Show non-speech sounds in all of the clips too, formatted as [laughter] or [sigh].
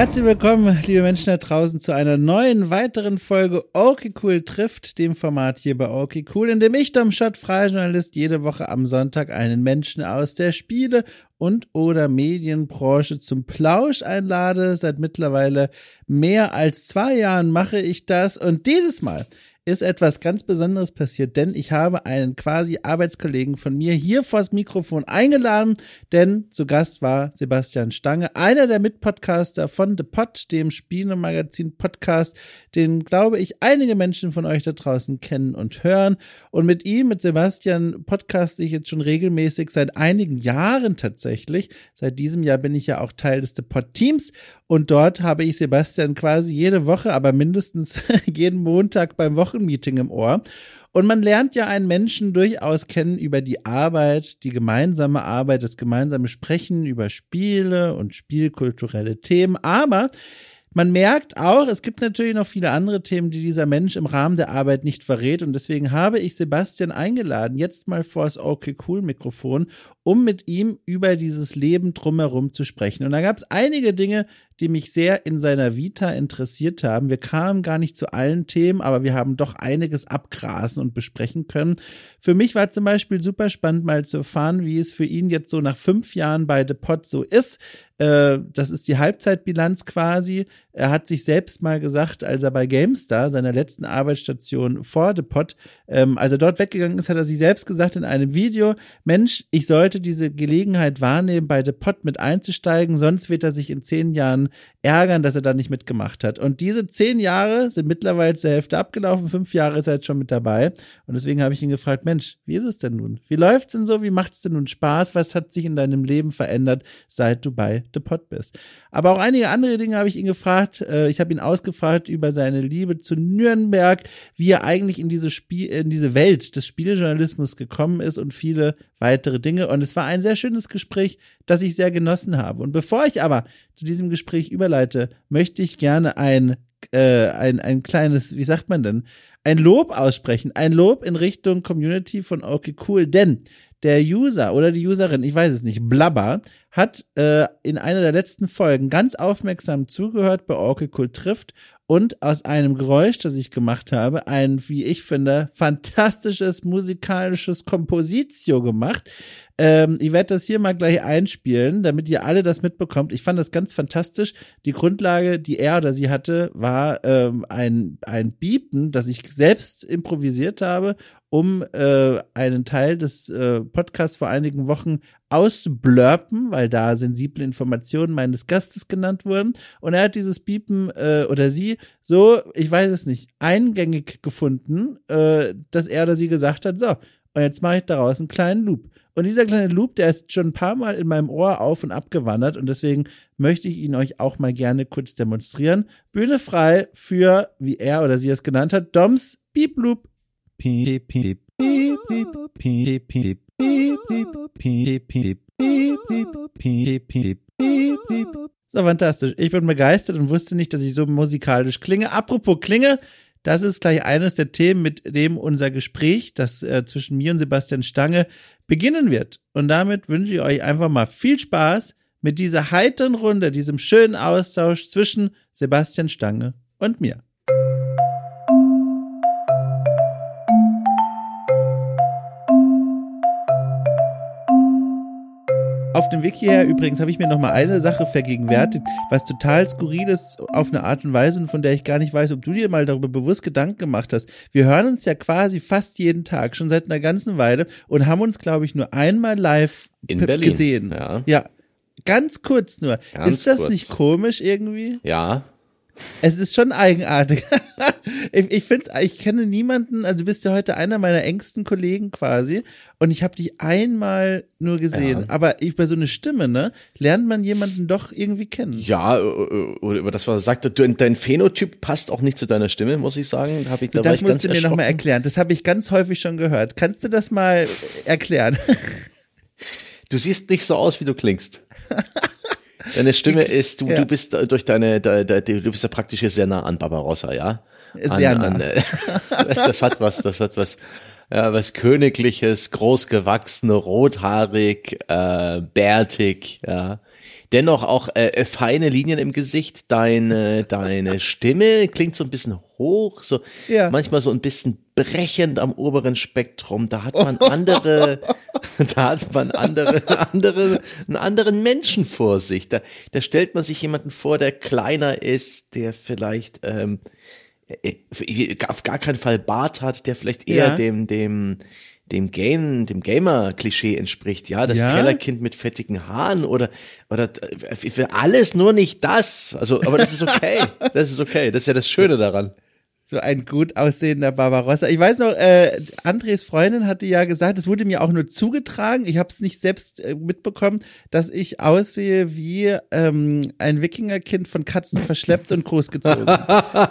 Herzlich willkommen, liebe Menschen da draußen, zu einer neuen, weiteren Folge Okay Cool trifft, dem Format hier bei Okay Cool, in dem ich, Dom Schott, freier Journalist, jede Woche am Sonntag einen Menschen aus der Spiele- und oder Medienbranche zum Plausch einlade. Seit mittlerweile mehr als zwei Jahren mache ich das und dieses Mal ist etwas ganz Besonderes passiert, denn ich habe einen quasi Arbeitskollegen von mir hier vors Mikrofon eingeladen, denn zu Gast war Sebastian Stange, einer der Mitpodcaster von The Pod, dem Spielemagazin Podcast, den glaube ich einige Menschen von euch da draußen kennen und hören. Und mit ihm, mit Sebastian, podcaste ich jetzt schon regelmäßig seit einigen Jahren tatsächlich. Seit diesem Jahr bin ich ja auch Teil des The Pod Teams und dort habe ich Sebastian quasi jede Woche, aber mindestens [laughs] jeden Montag beim Wochenmeeting im Ohr. Und man lernt ja einen Menschen durchaus kennen über die Arbeit, die gemeinsame Arbeit, das gemeinsame Sprechen über Spiele und spielkulturelle Themen. Aber man merkt auch, es gibt natürlich noch viele andere Themen, die dieser Mensch im Rahmen der Arbeit nicht verrät. Und deswegen habe ich Sebastian eingeladen, jetzt mal vor das Okay Cool Mikrofon, um mit ihm über dieses Leben drumherum zu sprechen. Und da gab es einige Dinge, die mich sehr in seiner Vita interessiert haben. Wir kamen gar nicht zu allen Themen, aber wir haben doch einiges abgrasen und besprechen können. Für mich war zum Beispiel super spannend, mal zu erfahren, wie es für ihn jetzt so nach fünf Jahren bei The Pod so ist. Äh, das ist die Halbzeitbilanz quasi. Er hat sich selbst mal gesagt, als er bei GameStar, seiner letzten Arbeitsstation vor The Pod, ähm, als er dort weggegangen ist, hat er sich selbst gesagt in einem Video, Mensch, ich sollte diese Gelegenheit wahrnehmen, bei The Pod mit einzusteigen, sonst wird er sich in zehn Jahren ärgern, dass er da nicht mitgemacht hat. Und diese zehn Jahre sind mittlerweile zur Hälfte abgelaufen, fünf Jahre ist er jetzt schon mit dabei. Und deswegen habe ich ihn gefragt, Mensch, wie ist es denn nun? Wie läuft's denn so? Wie macht es denn nun Spaß? Was hat sich in deinem Leben verändert, seit du bei The Pod bist? Aber auch einige andere Dinge habe ich ihn gefragt. Äh, ich habe ihn ausgefragt über seine Liebe zu Nürnberg, wie er eigentlich in diese Spiel, in diese Welt des Spielejournalismus gekommen ist und viele weitere Dinge. Und es war ein sehr schönes Gespräch, das ich sehr genossen habe. Und bevor ich aber zu diesem Gespräch überleite, möchte ich gerne ein, äh, ein, ein kleines, wie sagt man denn, ein Lob aussprechen. Ein Lob in Richtung Community von Okay Cool. Denn der User oder die Userin, ich weiß es nicht, Blabber, hat äh, in einer der letzten Folgen ganz aufmerksam zugehört bei Cool trifft und aus einem Geräusch, das ich gemacht habe, ein, wie ich finde, fantastisches musikalisches Kompositio gemacht. Ähm, ich werde das hier mal gleich einspielen, damit ihr alle das mitbekommt. Ich fand das ganz fantastisch. Die Grundlage, die er oder sie hatte, war ähm, ein, ein Biepen, das ich selbst improvisiert habe um äh, einen Teil des äh, Podcasts vor einigen Wochen auszublurpen, weil da sensible Informationen meines Gastes genannt wurden. Und er hat dieses Biepen äh, oder sie so, ich weiß es nicht, eingängig gefunden, äh, dass er oder sie gesagt hat, so, und jetzt mache ich daraus einen kleinen Loop. Und dieser kleine Loop, der ist schon ein paar Mal in meinem Ohr auf und ab gewandert und deswegen möchte ich ihn euch auch mal gerne kurz demonstrieren. Bühne frei für, wie er oder sie es genannt hat, Doms Beep Loop. So fantastisch. Ich bin begeistert und wusste nicht, dass ich so musikalisch klinge. Apropos Klinge, das ist gleich eines der Themen, mit dem unser Gespräch, das äh, zwischen mir und Sebastian Stange beginnen wird. Und damit wünsche ich euch einfach mal viel Spaß mit dieser heiteren Runde, diesem schönen Austausch zwischen Sebastian Stange und mir. Auf dem Weg hierher übrigens habe ich mir noch mal eine Sache vergegenwärtigt, was total skurril ist auf eine Art und Weise und von der ich gar nicht weiß, ob du dir mal darüber bewusst Gedanken gemacht hast. Wir hören uns ja quasi fast jeden Tag, schon seit einer ganzen Weile und haben uns, glaube ich, nur einmal live In Berlin. gesehen. Ja. ja. Ganz kurz nur. Ganz ist das kurz. nicht komisch irgendwie? Ja, Es ist schon eigenartig. [laughs] ich ich finde, ich kenne niemanden, also du bist ja heute einer meiner engsten Kollegen quasi und ich habe dich einmal nur gesehen. Ja. Aber ich, bei so einer Stimme, ne, lernt man jemanden doch irgendwie kennen. ja, äh, äh, oder über das, was er sagte, du, dein Phänotyp passt auch nicht zu deiner Stimme, muss ich sagen. Da, hab ich, da war das musst du mir nochmal erklären. Das habe ich ganz häufig schon gehört. Kannst du das mal erklären? Du siehst nicht so aus, wie du klingst. [laughs] Deine Stimme ist, du, Ja. du bist äh, durch deine, da, da, du bist ja praktisch sehr nah an Barbarossa, ja? An, Sehr nah. An, äh, [laughs] das hat was, das hat was. ja, was Königliches, großgewachsene, rothaarig, äh, bärtig, ja. Dennoch auch äh, äh, feine Linien im Gesicht. Deine, deine Stimme klingt so ein bisschen hoch, so Ja. manchmal so ein bisschen brechend am oberen Spektrum. Da hat man andere, [laughs] da hat man andere, andere, einen anderen Menschen vor sich. Da, da stellt man sich jemanden vor, der kleiner ist, der vielleicht ähm, äh, auf gar keinen Fall Bart hat, der vielleicht eher Ja. dem, dem, dem Game, dem Gamer-Klischee entspricht, ja, das Ja? Kellerkind mit fettigen Haaren oder, oder äh, für alles nur nicht das. Also, aber das ist okay. [laughs] Das ist okay. Das ist ja das Schöne daran. So ein gut aussehender Barbarossa. Ich weiß noch, äh, Andres Freundin hatte ja gesagt, es wurde mir auch nur zugetragen, ich habe es nicht selbst äh, mitbekommen, dass ich aussehe wie ähm, ein Wikingerkind von Katzen verschleppt und großgezogen. [laughs]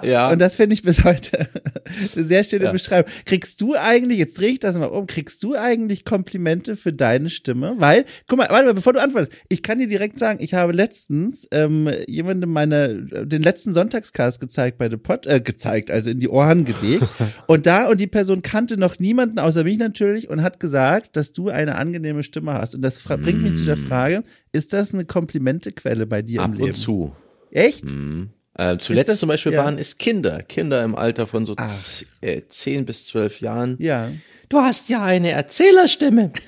Ja. Und das finde ich bis heute [laughs] eine sehr schöne Beschreibung. Kriegst du eigentlich, jetzt drehe ich das mal um, kriegst du eigentlich Komplimente für deine Stimme? Weil, guck mal, warte mal, bevor du antwortest, ich kann dir direkt sagen, ich habe letztens ähm, jemandem meine, den letzten Sonntagscast gezeigt bei The Pod, äh, gezeigt, also in die Ohren gelegt. und da, und die Person kannte noch niemanden außer mich natürlich und hat gesagt, dass du eine angenehme Stimme hast. Und das bringt mich zu der Frage, ist das eine Komplimentequelle bei dir im Ab Leben? und zu. Echt? Äh, zuletzt das- zum Beispiel ja. waren es Kinder, Kinder im Alter von so äh, 10 bis 12 Jahren. Ja. Du hast ja eine Erzählerstimme. [laughs]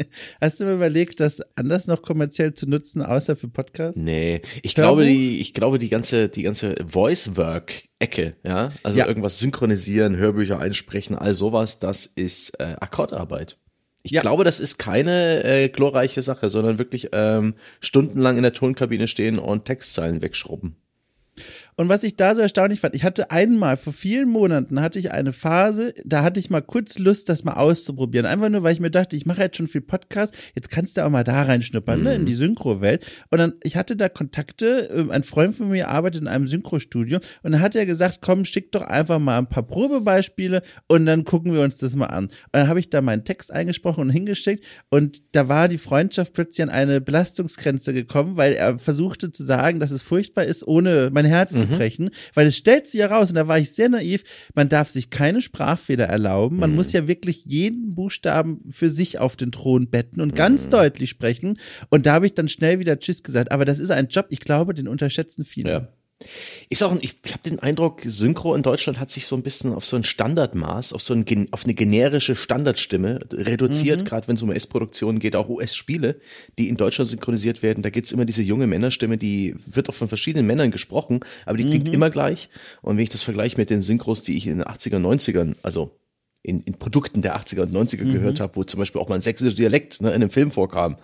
[laughs] Hast du mir überlegt, das anders noch kommerziell zu nutzen, außer für Podcasts? Nee, ich Hörbuch? glaube, die, ich glaube, die ganze, die ganze Voice-Work-Ecke, ja, also Ja. irgendwas synchronisieren, Hörbücher einsprechen, all sowas, das ist äh, Akkordarbeit. Ich Ja. glaube, das ist keine äh, glorreiche Sache, sondern wirklich ähm, stundenlang in der Tonkabine stehen und Textzeilen wegschrubben. Und was ich da so erstaunlich fand, ich hatte einmal, vor vielen Monaten hatte ich eine Phase, da hatte ich mal kurz Lust, das mal auszuprobieren. Einfach nur, weil ich mir dachte, ich mache jetzt schon viel Podcast, jetzt kannst du auch mal da reinschnuppern, ne, in die Synchro-Welt. Und dann, ich hatte da Kontakte, ähm, ein Freund von mir arbeitet in einem Synchrostudio und dann hat er gesagt, komm, schick doch einfach mal ein paar Probebeispiele und dann gucken wir uns das mal an. Und dann habe ich da meinen Text eingesprochen und hingeschickt und da war die Freundschaft plötzlich an eine Belastungsgrenze gekommen, weil er versuchte zu sagen, dass es furchtbar ist, ohne mein Herz zu brechen, weil es stellt sich heraus, und da war ich sehr naiv, man darf sich keine Sprachfehler erlauben, man muss ja wirklich jeden Buchstaben für sich auf den Thron betten und ganz deutlich sprechen. Und da habe ich dann schnell wieder Tschüss gesagt, aber das ist ein Job, ich glaube, den unterschätzen viele. Ja. Ist auch, ich, ich habe den Eindruck, Synchro in Deutschland hat sich so ein bisschen auf so ein Standardmaß, auf so ein, auf eine generische Standardstimme reduziert, gerade wenn es um US-Produktionen geht, auch US-Spiele, die in Deutschland synchronisiert werden. Da gibt's immer diese junge Männerstimme, die wird auch von verschiedenen Männern gesprochen, aber die klingt immer gleich. Und wenn ich das vergleiche mit den Synchros, die ich in den 80er, 90ern, also in, in Produkten der 80er und 90er Mhm. gehört habe, wo zum Beispiel auch mal ein sächsischer Dialekt ne, in einem Film vorkam,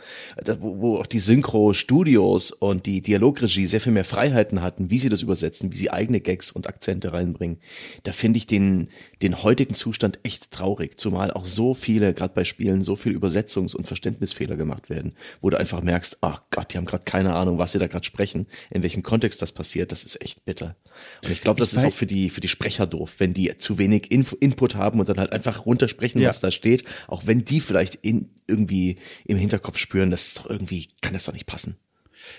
da, wo, wo auch die Synchro-Studios und die Dialogregie sehr viel mehr Freiheiten hatten, wie sie das übersetzen, wie sie eigene Gags und Akzente reinbringen. Da finde ich den, den heutigen Zustand echt traurig, zumal auch so viele, gerade bei Spielen, so viele Übersetzungs- und Verständnisfehler gemacht werden, wo du einfach merkst, ah Gott, die haben gerade keine Ahnung, was sie da gerade sprechen, in welchem Kontext das passiert, das ist echt bitter. Und ich glaube, das Ich ist auch für die, für die Sprecher doof, wenn die zu wenig Inf Input haben und dann halt einfach runtersprechen, Ja. was da steht, auch wenn die vielleicht in, irgendwie im Hinterkopf spüren, das ist doch irgendwie, kann das doch nicht passen.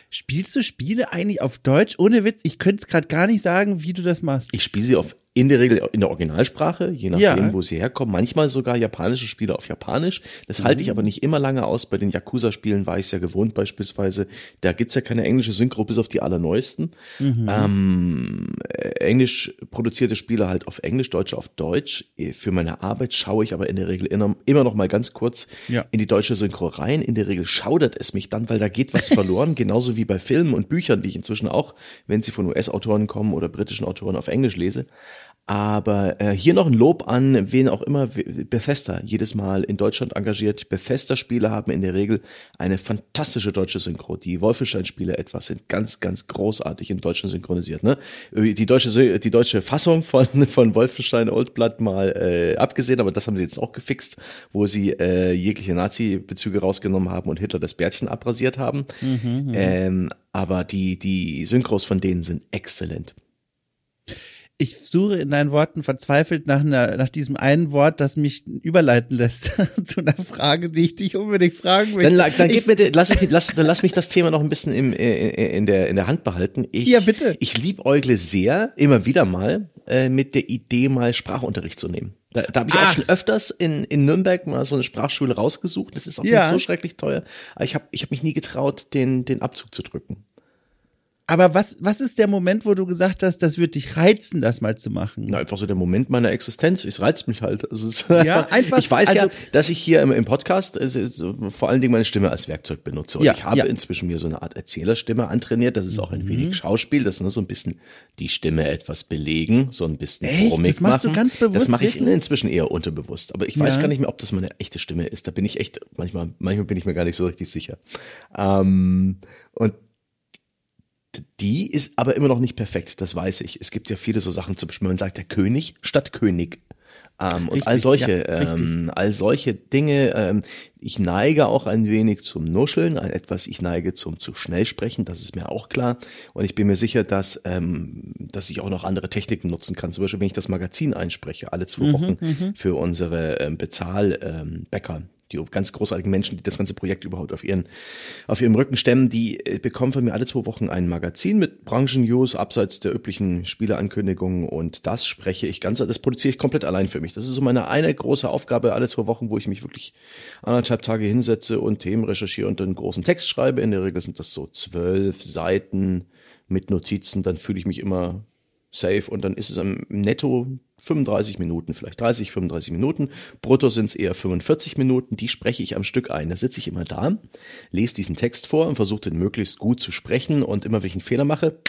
Spielst du Spiele eigentlich auf Deutsch? Ohne Witz, ich könnte es gerade gar nicht sagen, wie du das machst. Ich spiele sie auf in der Regel in der Originalsprache, je nachdem, Ja. wo sie herkommen. Manchmal sogar japanische Spiele auf Japanisch. Das halte Mhm. ich aber nicht immer lange aus. Bei den Yakuza-Spielen war ich es ja gewohnt beispielsweise. Da gibt's ja keine englische Synchro, bis auf die allerneuesten. Mhm. Ähm, äh, englisch produzierte Spiele halt auf Englisch, Deutsche auf Deutsch. Äh, Für meine Arbeit schaue ich aber in der Regel immer, immer noch mal ganz kurz Ja. in die deutsche Synchro rein. In der Regel schaudert es mich dann, weil da geht was verloren. [laughs] Genauso wie bei Filmen und Büchern, die ich inzwischen auch, wenn sie von US-Autoren kommen oder britischen Autoren auf Englisch lese. Aber äh, hier noch ein Lob an wen auch immer Bethesda jedes Mal in Deutschland engagiert. Bethesda-Spiele haben in der Regel eine fantastische deutsche Synchro. Die Wolfenstein-Spiele etwas sind ganz, ganz großartig im Deutschen synchronisiert. Ne? Die deutsche die deutsche Fassung von [laughs] von Wolfenstein Old Blood mal äh, abgesehen, aber das haben sie jetzt auch gefixt, wo sie äh, jegliche Nazi-Bezüge rausgenommen haben und Hitler das Bärtchen abrasiert haben. ähm, aber die die Synchros von denen sind exzellent. Ich suche in deinen Worten verzweifelt nach, einer, nach diesem einen Wort, das mich überleiten lässt [laughs] zu einer Frage, die ich dich unbedingt fragen möchte. Dann, dann ich, gib mir, de- lass, ich, lass, dann lass mich das Thema noch ein bisschen im, äh, äh, in, der, in der Hand behalten. Ich, Ja, bitte. Ich liebäugle sehr, immer wieder mal, äh, mit der Idee, mal Sprachunterricht zu nehmen. Da, da habe ich Ach. auch schon öfters in, in Nürnberg mal so eine Sprachschule rausgesucht. Das ist auch ja. nicht so schrecklich teuer. Aber ich habe ich hab mich nie getraut, den, den Abzug zu drücken. Aber was, was ist der Moment, wo du gesagt hast, das wird dich reizen, das mal zu machen? Na, einfach so der Moment meiner Existenz. Es reizt mich halt. Also ja, einfach, einfach. Ich weiß also, ja, dass ich hier im, im Podcast äh, vor allen Dingen meine Stimme als Werkzeug benutze. Und ja, ich habe ja. inzwischen mir so eine Art Erzählerstimme antrainiert. Das ist auch ein mhm. wenig Schauspiel. Das ist nur so ein bisschen die Stimme etwas belegen, so ein bisschen Echt? brummig das machst machen. Du ganz bewusst das mache ich inzwischen eher unterbewusst. Aber ich weiß ja. gar nicht mehr, ob das meine echte Stimme ist. Da bin ich echt, manchmal, manchmal bin ich mir gar nicht so richtig sicher. Ähm, und die ist aber immer noch nicht perfekt, das weiß ich. Es gibt ja viele so Sachen, zum Beispiel man sagt der König statt König. Ähm, und all solche, ja, ähm, all solche Dinge. Ähm, ich neige auch ein wenig zum Nuscheln, etwas, ich neige zum zu schnell sprechen, das ist mir auch klar. Und ich bin mir sicher, dass, ähm, dass ich auch noch andere Techniken nutzen kann. Zum Beispiel, wenn ich das Magazin einspreche, alle zwei mhm, Wochen mhm, für unsere ähm, Bezahlbäcker. Ähm, die ganz großartigen Menschen, die das ganze Projekt überhaupt auf ihren, auf ihrem Rücken stemmen, die äh, bekommen von mir alle zwei Wochen ein Magazin mit Branchen-News abseits der üblichen Spieleankündigungen und das spreche ich ganz, das produziere ich komplett allein für mich. Das ist so meine eine große Aufgabe alle zwei Wochen, wo ich mich wirklich anderthalb Tage hinsetze und Themen recherchiere und einen großen Text schreibe. In der Regel sind das so zwölf Seiten mit Notizen, dann fühle ich mich immer safe und dann ist es am Netto 35 Minuten, vielleicht 30, 35 Minuten. Brutto sind es eher 45 Minuten. Die spreche ich am Stück ein. Da sitze ich immer da, lese diesen Text vor und versuche den möglichst gut zu sprechen und immer, wenn ich einen Fehler mache,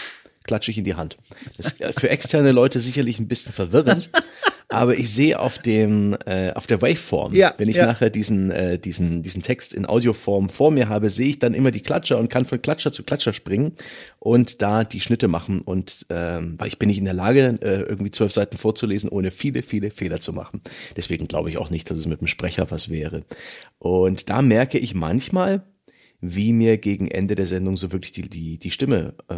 klatsche ich in die Hand. Das ist für externe Leute sicherlich ein bisschen verwirrend, aber ich sehe auf dem äh, auf der Waveform, ja, wenn ich ja. nachher diesen äh, diesen diesen Text in Audioform vor mir habe, sehe ich dann immer die Klatscher und kann von Klatscher zu Klatscher springen und da die Schnitte machen und ähm, weil ich bin nicht in der Lage äh, irgendwie zwölf Seiten vorzulesen, ohne viele viele Fehler zu machen. Deswegen glaube ich auch nicht, dass es mit dem Sprecher was wäre. Und da merke ich manchmal, wie mir gegen Ende der Sendung so wirklich die, die, die Stimme äh,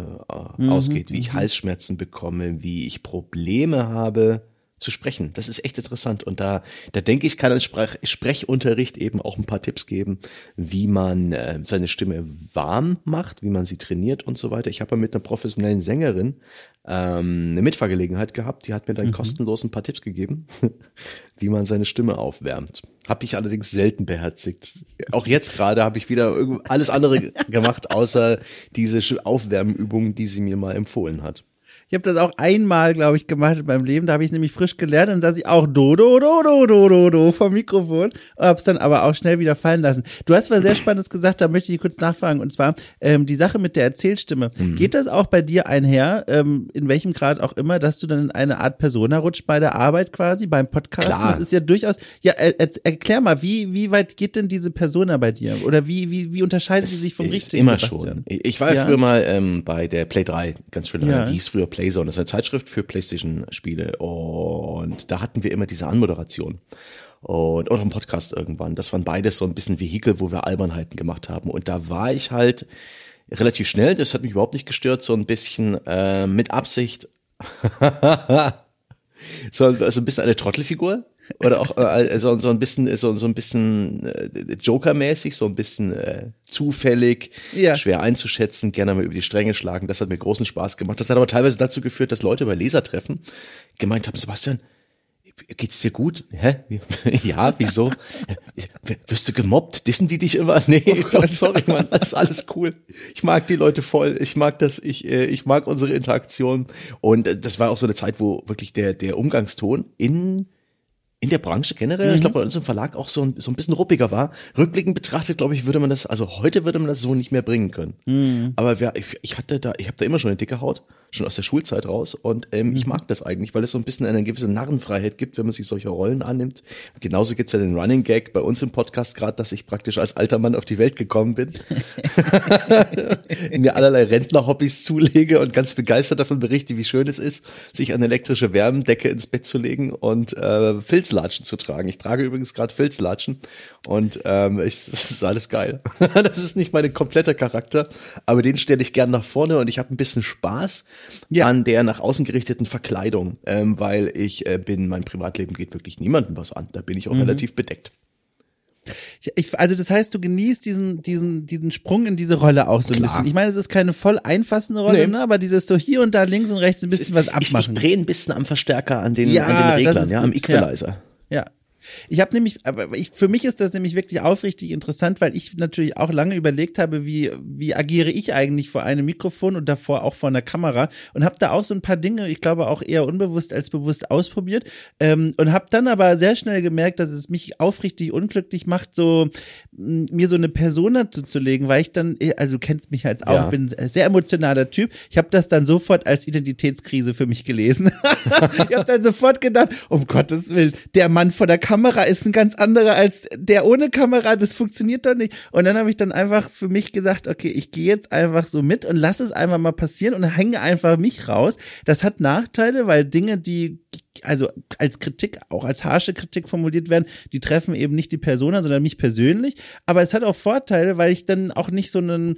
mhm, ausgeht, wie ich mhm. Halsschmerzen bekomme, wie ich Probleme habe, zu sprechen. Das ist echt interessant. Und da, da denke ich, kann ein Sprech, Sprechunterricht eben auch ein paar Tipps geben, wie man äh, seine Stimme warm macht, wie man sie trainiert und so weiter. Ich habe mit einer professionellen Sängerin ähm, eine Mitfahrgelegenheit gehabt, die hat mir dann mhm. kostenlos ein paar Tipps gegeben, [laughs] wie man seine Stimme aufwärmt. Habe ich allerdings selten beherzigt. Auch jetzt gerade habe ich wieder alles andere gemacht, außer diese Aufwärmübung, die sie mir mal empfohlen hat. Ich habe das auch einmal, glaube ich, gemacht in meinem Leben. Da habe ich es nämlich frisch gelernt und saß ich auch do, do, do, do, do, do, do vom Mikrofon und habe es dann aber auch schnell wieder fallen lassen. Du hast was sehr Spannendes gesagt, da möchte ich kurz nachfragen. Und zwar ähm, die Sache mit der Erzählstimme. Mhm. Geht das auch bei dir einher, ähm, in welchem Grad auch immer, dass du dann in eine Art Persona rutscht bei der Arbeit quasi, beim Podcasten? Klar. Das ist ja durchaus, ja, er, er, erklär mal, wie, wie weit geht denn diese Persona bei dir? Oder wie, wie, wie unterscheidet sie sich vom richtigen? Immer Sebastian? schon. Ich war ja, ja, früher mal ähm, bei der Play 3, ganz schön, ja. die hieß früher Play Playzone, das ist eine Zeitschrift für PlayStation-Spiele. Und da hatten wir immer diese Anmoderation. Und, oder einen Podcast irgendwann. Das waren beides so ein bisschen Vehikel, wo wir Albernheiten gemacht haben. Und da war ich halt relativ schnell, das hat mich überhaupt nicht gestört, so ein bisschen äh, mit Absicht [laughs] so, also ein bisschen eine Trottelfigur oder auch äh, so, so ein bisschen so, so ein bisschen äh, Joker-mäßig, so ein bisschen äh, zufällig, ja. schwer einzuschätzen, gerne mal über die Stränge schlagen. Das hat mir großen Spaß gemacht. Das hat aber teilweise dazu geführt, dass Leute bei Lesertreffen gemeint haben, Sebastian, geht's dir gut? Hä? [laughs] ja, wieso? Wirst du gemobbt? Dissen die dich immer? [laughs] Nee, oh sorry, Mann, das ist alles cool. Ich mag die Leute voll. Ich mag das, ich, äh, ich mag unsere Interaktion. Und äh, das war auch so eine Zeit, wo wirklich der, der Umgangston in in der Branche generell, mhm. ich glaube bei uns im Verlag auch so ein, so ein bisschen ruppiger war. Rückblickend betrachtet, glaube ich, würde man das, also heute würde man das so nicht mehr bringen können. Mhm. Aber wer, ich, ich hatte da, ich habe da immer schon eine dicke Haut schon aus der Schulzeit raus. Und ähm, mhm. ich mag das eigentlich, weil es so ein bisschen eine gewisse Narrenfreiheit gibt, wenn man sich solche Rollen annimmt. Genauso gibt's ja den Running Gag bei uns im Podcast gerade, dass ich praktisch als alter Mann auf die Welt gekommen bin. [laughs] [laughs] mir allerlei Rentner-Hobbys zulege und ganz begeistert davon berichte, wie schön es ist, sich eine elektrische Wärmdecke ins Bett zu legen und äh, Filzlatschen zu tragen. Ich trage übrigens gerade Filzlatschen und ähm, ich, [laughs] das ist alles geil. das ist nicht mein kompletter Charakter, aber den stelle ich gern nach vorne und ich habe ein bisschen Spaß ja. an der nach außen gerichteten Verkleidung, ähm, weil ich äh, bin, mein Privatleben geht wirklich niemandem was an. Da bin ich auch mhm. relativ bedeckt. Ich, also das heißt, du genießt diesen, diesen, diesen Sprung in diese Rolle auch so ein Klar. bisschen. Ich meine, es ist keine voll einfassende Rolle, nee. ne? aber dieses so hier und da links und rechts ein bisschen ist, was abmachen. Ich, ich drehe ein bisschen am Verstärker, an den, ja, an den Reglern, ist, ja, am Equalizer. Ja. Ja, ich habe nämlich, aber ich, für mich ist das nämlich wirklich aufrichtig interessant, weil ich natürlich auch lange überlegt habe, wie, wie agiere ich eigentlich vor einem Mikrofon und davor auch vor einer Kamera und habe da auch so ein paar Dinge, ich glaube auch eher unbewusst als bewusst ausprobiert ähm, und habe dann aber sehr schnell gemerkt, dass es mich aufrichtig unglücklich macht, so mir so eine Persona zuzulegen, weil ich dann, also du kennst mich halt auch, ja. bin ein sehr emotionaler Typ. Ich habe das dann sofort als Identitätskrise für mich gelesen. [laughs] ich habe dann sofort gedacht, um Gottes Willen, der Mann vor der Kamera Kamera ist ein ganz anderer als der ohne Kamera, das funktioniert doch nicht. Und dann habe ich dann einfach für mich gesagt, okay, ich gehe jetzt einfach so mit und lass es einfach mal passieren und hänge einfach mich raus. Das hat Nachteile, weil Dinge, die also als Kritik, auch als harsche Kritik formuliert werden, die treffen eben nicht die Persona, sondern mich persönlich. Aber es hat auch Vorteile, weil ich dann auch nicht so einen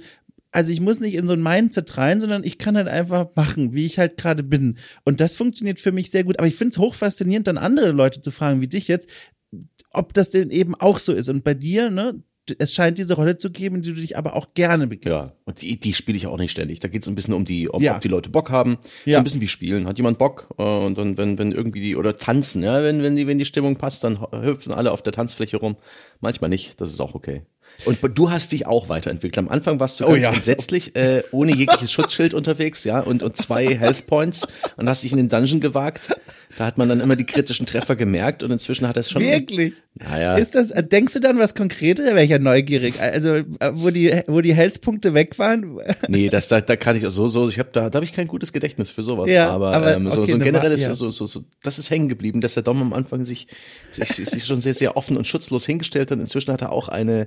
also ich muss nicht in so ein Mindset rein, sondern ich kann halt einfach machen, wie ich halt gerade bin. Und das funktioniert für mich sehr gut. Aber ich finde es hochfaszinierend, dann andere Leute zu fragen, wie dich jetzt, ob das denn eben auch so ist. Und bei dir, ne, es scheint diese Rolle zu geben, die du dich aber auch gerne begibst. Ja, und die, die spiele ich auch nicht ständig. Da geht es ein bisschen um die, ob, ja. ob die Leute Bock haben. Ja. So ein bisschen wie spielen. Hat jemand Bock? Äh, und dann, wenn, wenn irgendwie die, oder tanzen, ja, wenn, wenn die, wenn die Stimmung passt, dann hüpfen alle auf der Tanzfläche rum. Manchmal nicht, das ist auch okay. Und du hast dich auch weiterentwickelt. Am Anfang warst du oh, ganz ja. entsetzlich, äh, ohne jegliches [laughs] Schutzschild unterwegs, ja, und, und zwei Health Points und hast dich in den Dungeon gewagt. Da hat man dann immer die kritischen Treffer gemerkt und inzwischen hat es schon. Wirklich? Naja. Ist das, denkst du dann was Konkretes? Da wäre ich ja neugierig. Also, wo die, wo die Health-Punkte weg waren? [laughs] Nee, das, da, da kann ich so, so, ich habe da, da habe ich kein gutes Gedächtnis für sowas. Ja, aber, aber ähm, so, okay, so ein generelles, ja. so, so, so, das ist hängen geblieben, dass der Dom am Anfang sich, sich, sich schon sehr, sehr offen und schutzlos hingestellt hat. Inzwischen hat er auch eine,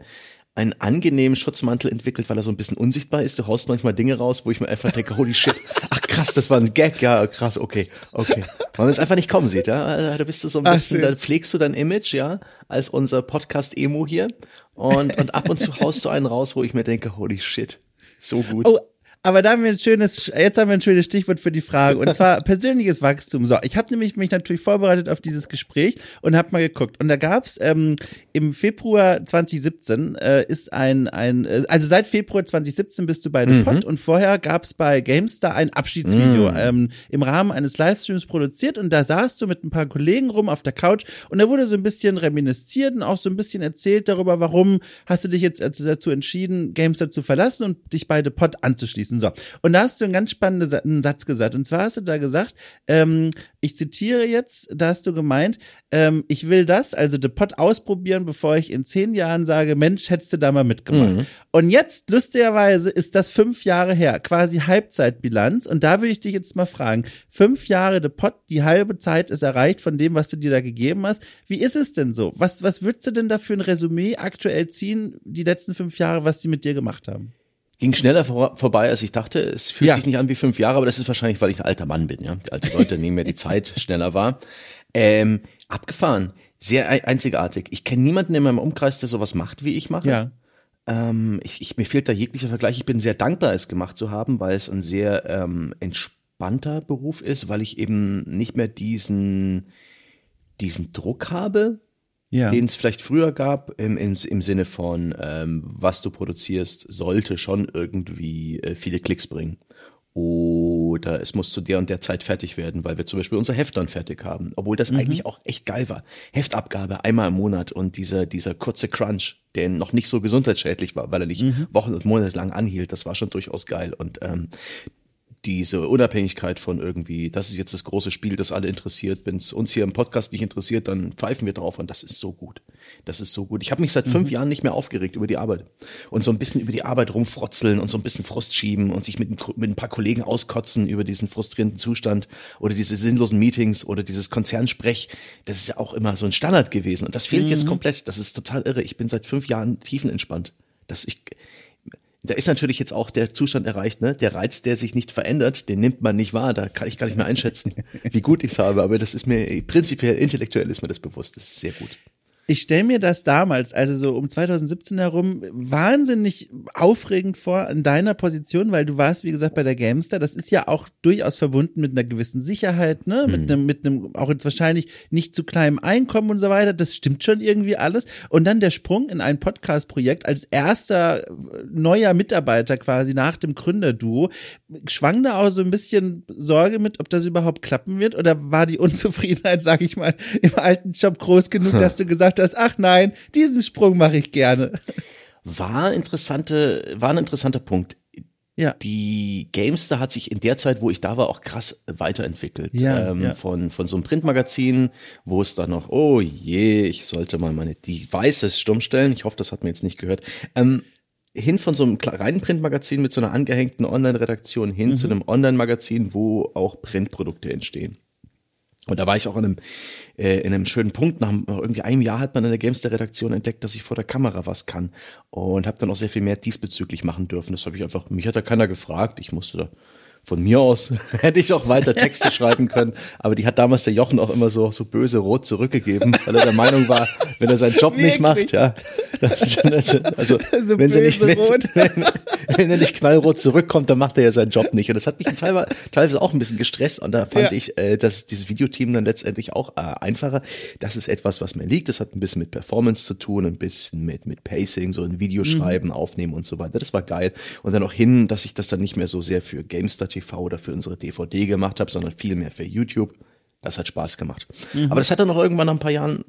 einen angenehmen Schutzmantel entwickelt, weil er so ein bisschen unsichtbar ist. Du haust manchmal Dinge raus, wo ich mir einfach denke, holy shit, ach krass, das war ein Gag, ja, krass, okay, okay. Weil man es einfach nicht kommen sieht, ja. Also, da bist du so ein bisschen, da pflegst du dein Image, ja, als unser Podcast-Emo hier. Und, und ab und zu haust du einen raus, wo ich mir denke, holy shit, so gut. Oh, aber da haben wir ein schönes, jetzt haben wir ein schönes Stichwort für die Frage und zwar [laughs] persönliches Wachstum. So, ich habe nämlich mich natürlich vorbereitet auf dieses Gespräch und habe mal geguckt und da gab's ähm, im Februar 2017 äh, ist ein ein äh, also seit Februar 2017 bist du bei The mhm. und vorher gab's bei Gamestar ein Abschiedsvideo mhm. ähm, im Rahmen eines Livestreams produziert und da saßt du mit ein paar Kollegen rum auf der Couch und da wurde so ein bisschen reminisziert und auch so ein bisschen erzählt darüber, warum hast du dich jetzt dazu entschieden, Gamestar zu verlassen und dich bei The Pod anzuschließen abschließen. So. Und da hast du einen ganz spannenden Satz gesagt. Und zwar hast du da gesagt, ähm, ich zitiere jetzt, da hast du gemeint, ähm, ich will das, also The Pot ausprobieren, bevor ich in zehn Jahren sage, Mensch, hättest du da mal mitgemacht. Mhm. Und jetzt, lustigerweise, ist das fünf Jahre her, quasi Halbzeitbilanz. Und da würde ich dich jetzt mal fragen, fünf Jahre The Pot, die halbe Zeit ist erreicht von dem, was du dir da gegeben hast. Wie ist es denn so? Was, was würdest du denn da für ein Resümee aktuell ziehen, die letzten fünf Jahre, was die mit dir gemacht haben? Ging schneller vor, vorbei, als ich dachte. Es fühlt ja. sich nicht an wie fünf Jahre, aber das ist wahrscheinlich, weil ich ein alter Mann bin. Ja, die alte Leute nehmen mir die Zeit [laughs] schneller wahr. Ähm, abgefahren, sehr einzigartig. Ich kenne niemanden in meinem Umkreis, der sowas macht, wie ich mache. Ja. Ähm, ich, ich, mir fehlt da jeglicher Vergleich. Ich bin sehr dankbar, es gemacht zu haben, weil es ein sehr ähm, entspannter Beruf ist, weil ich eben nicht mehr diesen diesen Druck habe, ja. den es vielleicht früher gab, im, im, im Sinne von, ähm, was du produzierst, sollte schon irgendwie äh, viele Klicks bringen. Oder es muss zu der und der Zeit fertig werden, weil wir zum Beispiel unser Heft dann fertig haben. Obwohl das mhm. eigentlich auch echt geil war. Heftabgabe einmal im Monat und dieser, dieser kurze Crunch, der noch nicht so gesundheitsschädlich war, weil er nicht mhm. Wochen und Monate lang anhielt, das war schon durchaus geil. Und ähm, diese Unabhängigkeit von irgendwie, das ist jetzt das große Spiel, das alle interessiert. Wenn es uns hier im Podcast nicht interessiert, dann pfeifen wir drauf und das ist so gut. Das ist so gut. Ich habe mich seit fünf mhm. Jahren nicht mehr aufgeregt über die Arbeit. Und so ein bisschen über die Arbeit rumfrotzeln und so ein bisschen Frust schieben und sich mit, mit ein paar Kollegen auskotzen über diesen frustrierenden Zustand oder diese sinnlosen Meetings oder dieses Konzernsprech. Das ist ja auch immer so ein Standard gewesen. Und das fehlt mhm. jetzt komplett. Das ist total irre. Ich bin seit fünf Jahren tiefenentspannt. Das ich, da ist natürlich jetzt auch der Zustand erreicht, ne? Der Reiz, der sich nicht verändert, den nimmt man nicht wahr. Da kann ich gar nicht mehr einschätzen, wie gut ich es habe. Aber das ist mir prinzipiell, intellektuell ist mir das bewusst. Das ist sehr gut. Ich stelle mir das damals, also so um 2017 herum, wahnsinnig aufregend vor in deiner Position, weil du warst, wie gesagt, bei der Gamester. Das ist ja auch durchaus verbunden mit einer gewissen Sicherheit, ne, hm. mit einem, mit einem auch jetzt wahrscheinlich nicht zu kleinem Einkommen und so weiter. Das stimmt schon irgendwie alles. Und dann der Sprung in ein Podcast-Projekt als erster neuer Mitarbeiter quasi nach dem Gründerduo. Schwang da auch so ein bisschen Sorge mit, ob das überhaupt klappen wird? Oder war die Unzufriedenheit, [laughs] sag ich mal, im alten Job groß genug, dass du gesagt hast, ach nein, diesen Sprung mache ich gerne. War interessante, war ein interessanter Punkt. Ja. Die Gamester hat sich in der Zeit, wo ich da war, auch krass weiterentwickelt. Ja, ähm, ja. Von, von so einem Printmagazin, wo es dann noch, oh je, ich sollte mal meine Devices stumm stellen. Ich hoffe, das hat man jetzt nicht gehört. Ähm, hin von so einem reinen Printmagazin mit so einer angehängten Online-Redaktion hin mhm. zu einem Online-Magazin, wo auch Printprodukte entstehen. Und da war ich auch in einem, äh, in einem schönen Punkt. Nach irgendwie einem Jahr hat man in der Gamester-Redaktion entdeckt, dass ich vor der Kamera was kann. Und habe dann auch sehr viel mehr diesbezüglich machen dürfen. Das habe ich einfach, mich hat da keiner gefragt. Ich musste da von mir aus [laughs] hätte ich auch weiter Texte schreiben können, aber die hat damals der Jochen auch immer so, so böse rot zurückgegeben, weil er der Meinung war, wenn er seinen Job nicht macht, ja. Also, so wenn, sie nicht, wenn, [laughs] wenn, wenn, er nicht knallrot zurückkommt, dann macht er ja seinen Job nicht. Und das hat mich teilweise, teilweise auch ein bisschen gestresst. Und da fand ja. ich, äh, dass dieses Videoteam dann letztendlich auch äh, einfacher. Das ist etwas, was mir liegt. Das hat ein bisschen mit Performance zu tun, ein bisschen mit, mit Pacing, so ein Video schreiben, mhm. aufnehmen und so weiter. Das war geil. Und dann auch hin, dass ich das dann nicht mehr so sehr für GameStar TV oder für unsere DVD gemacht habe, sondern viel mehr für YouTube. Das hat Spaß gemacht. Mhm. Aber das hat dann noch irgendwann nach ein paar Jahren